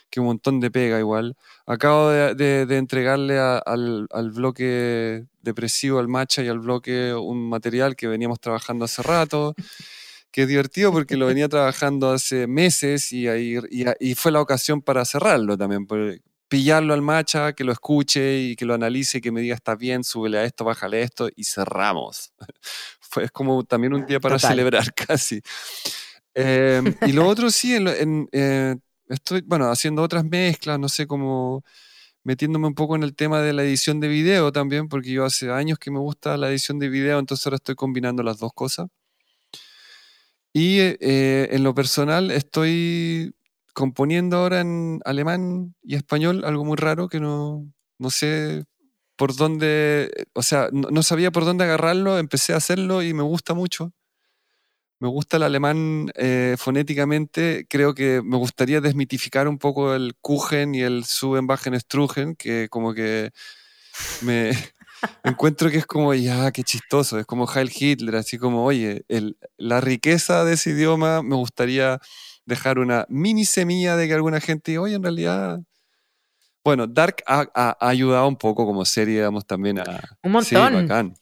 que un montón de pega igual. Acabo de, entregarle al, al, bloque depresivo, al Macha y al bloque un material que veníamos trabajando hace rato que es divertido porque lo venía trabajando hace meses y, ahí, y, fue la ocasión para cerrarlo también, pillarlo al macha, que lo escuche y que lo analice, que me diga está bien, súbele a esto, bájale a esto y cerramos. fue es como también un día para celebrar casi. Em, y lo otro sí, en, eh, estoy, bueno, haciendo otras mezclas, no sé cómo metiéndome un poco en el tema de la edición de video también, porque yo hace años que me gusta la edición de video, entonces ahora estoy combinando las dos cosas. Y eh, en lo personal estoy componiendo ahora en alemán y español, algo muy raro que no, no sé por dónde, o sea, no, sabía por dónde agarrarlo, empecé a hacerlo y me gusta mucho. Me gusta el alemán eh, fonéticamente, creo que me gustaría desmitificar un poco el Kuchen y el Suben, Bajen, Strugen, que como que me encuentro que es como, ya, qué chistoso, es como Heil Hitler, así como, oye, el, la riqueza de ese idioma me gustaría dejar una mini semilla de que alguna gente oye, en realidad... Bueno, Dark ha, ayudado un poco como serie, digamos, también a... Un montón. Sí,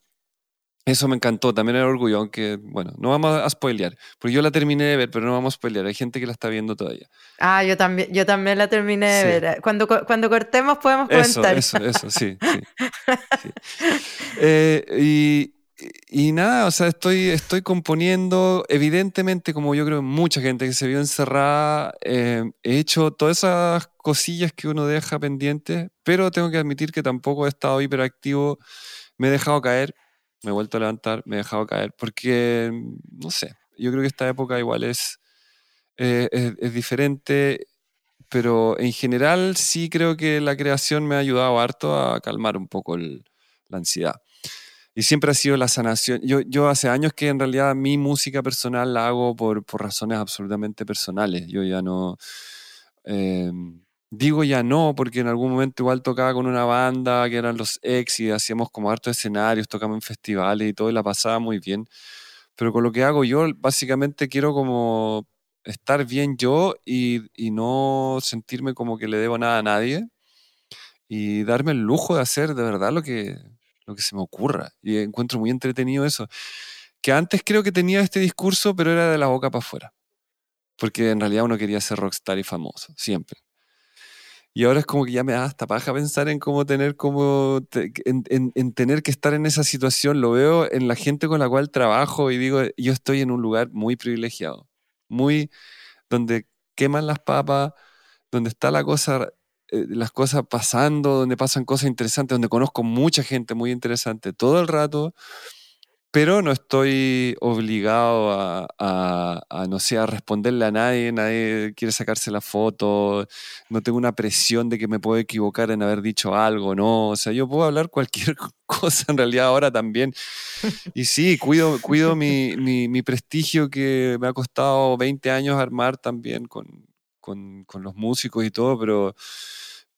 eso me encantó, también era orgullo, aunque, bueno, no vamos a spoilear, porque yo la terminé de ver, pero no vamos a spoilear, hay gente que la está viendo todavía. Ah, yo también, yo también la terminé de ver. Cuando, cuando cortemos podemos comentar. Eso, eso, eso, sí. Eh, y, y, nada, o sea, estoy, estoy componiendo, evidentemente, como yo creo mucha gente que se vio encerrada, eh, he hecho todas esas cosillas que uno deja pendientes, pero tengo que admitir que tampoco he estado hiperactivo, me he dejado caer me he vuelto a levantar, me he dejado caer, porque, no sé, yo creo que esta época igual es, eh, es, diferente, pero en general sí creo que la creación me ha ayudado harto a calmar un poco la ansiedad. Y siempre ha sido la sanación. Yo, yo hace años que en realidad mi música personal la hago por, por razones absolutamente personales. Yo ya no... Eh, Digo ya no, porque en algún momento igual tocaba con una banda que eran los ex y hacíamos como hartos escenarios, tocamos en festivales y todo y la pasaba muy bien. Pero con lo que hago yo, básicamente quiero como estar bien yo y, no sentirme como que le debo nada a nadie y darme el lujo de hacer de verdad lo que, lo que se me ocurra. Y encuentro muy entretenido eso. Que antes creo que tenía este discurso, pero era de la boca para afuera. Porque en realidad uno quería ser rockstar y famoso, siempre. Y ahora es como que ya me da hasta paja pensar en cómo tener como en, tener que estar en esa situación. Lo veo en la gente con la cual trabajo y digo, yo estoy en un lugar muy privilegiado, muy donde queman las papas, donde está la cosa, eh, las cosas pasando, donde pasan cosas interesantes, donde conozco mucha gente muy interesante todo el rato pero no estoy obligado a, no sé, a responderle a nadie, nadie quiere sacarse la foto, no tengo una presión de que me puedo equivocar en haber dicho algo, no, o sea, yo puedo hablar cualquier cosa en realidad ahora también. Y sí, cuido, cuido mi, mi, prestigio que me ha costado 20 años armar también con, con, con los músicos y todo, pero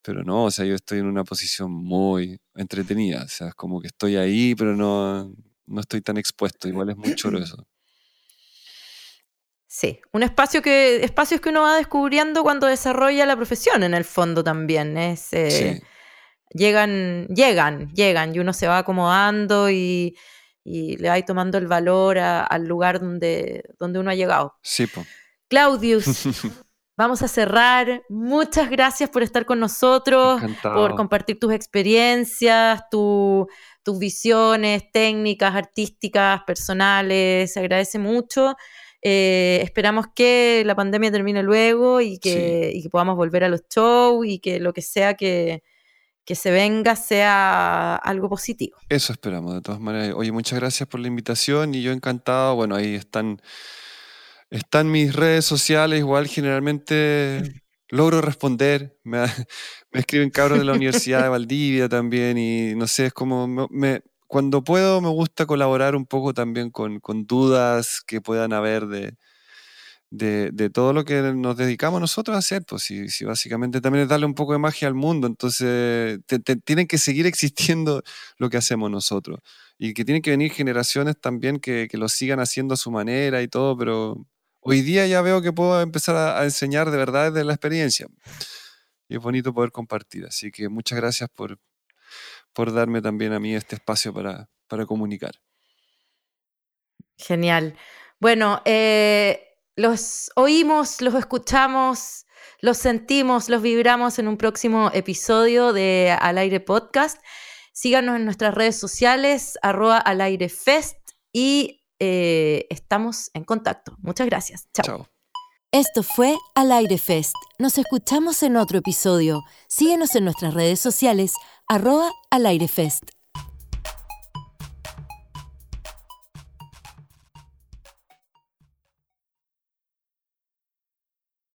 pero no, o sea, yo estoy en una posición muy entretenida, o sea, es como que estoy ahí, pero no, no estoy tan expuesto, igual es muy chulo eso. Sí, un espacio que, espacios que uno va descubriendo cuando desarrolla la profesión en el fondo también. Es, eh, Llegan, llegan, llegan y uno se va acomodando y, le va tomando el valor al lugar donde, donde uno ha llegado. Sí, po. Claudius, vamos a cerrar. Muchas gracias por estar con nosotros, por compartir tus experiencias, tu tus visiones técnicas, artísticas, personales, se agradece mucho. Eh, esperamos que la pandemia termine luego y que, podamos volver a los shows y que lo que sea que, se venga sea algo positivo. Eso esperamos, de todas maneras. Oye, muchas gracias por la invitación y yo encantado. Bueno, ahí están, están mis redes sociales, igual generalmente logro responder. Me, escriben cabros de la Universidad de Valdivia también y no sé, es como me, cuando puedo me gusta colaborar un poco también con, dudas que puedan haber de, de, todo lo que nos dedicamos nosotros a hacer, pues si, básicamente también es darle un poco de magia al mundo, entonces tienen que seguir existiendo lo que hacemos nosotros y que tienen que venir generaciones también que, que lo sigan haciendo a su manera y todo, pero hoy día ya veo que puedo empezar a, enseñar de verdad desde la experiencia. Y es bonito poder compartir. Así que muchas gracias por, por darme también a mí este espacio para, para comunicar. Genial. Bueno, eh, los oímos, los escuchamos, los sentimos, los vibramos en un próximo episodio de Al Aire Podcast. Síganos en nuestras redes sociales, arroba al aire fest y eh, estamos en contacto. Muchas gracias. Chao. Esto fue Al Aire Fest. Nos escuchamos en otro episodio. Síguenos en nuestras redes sociales, arroba al aire fest.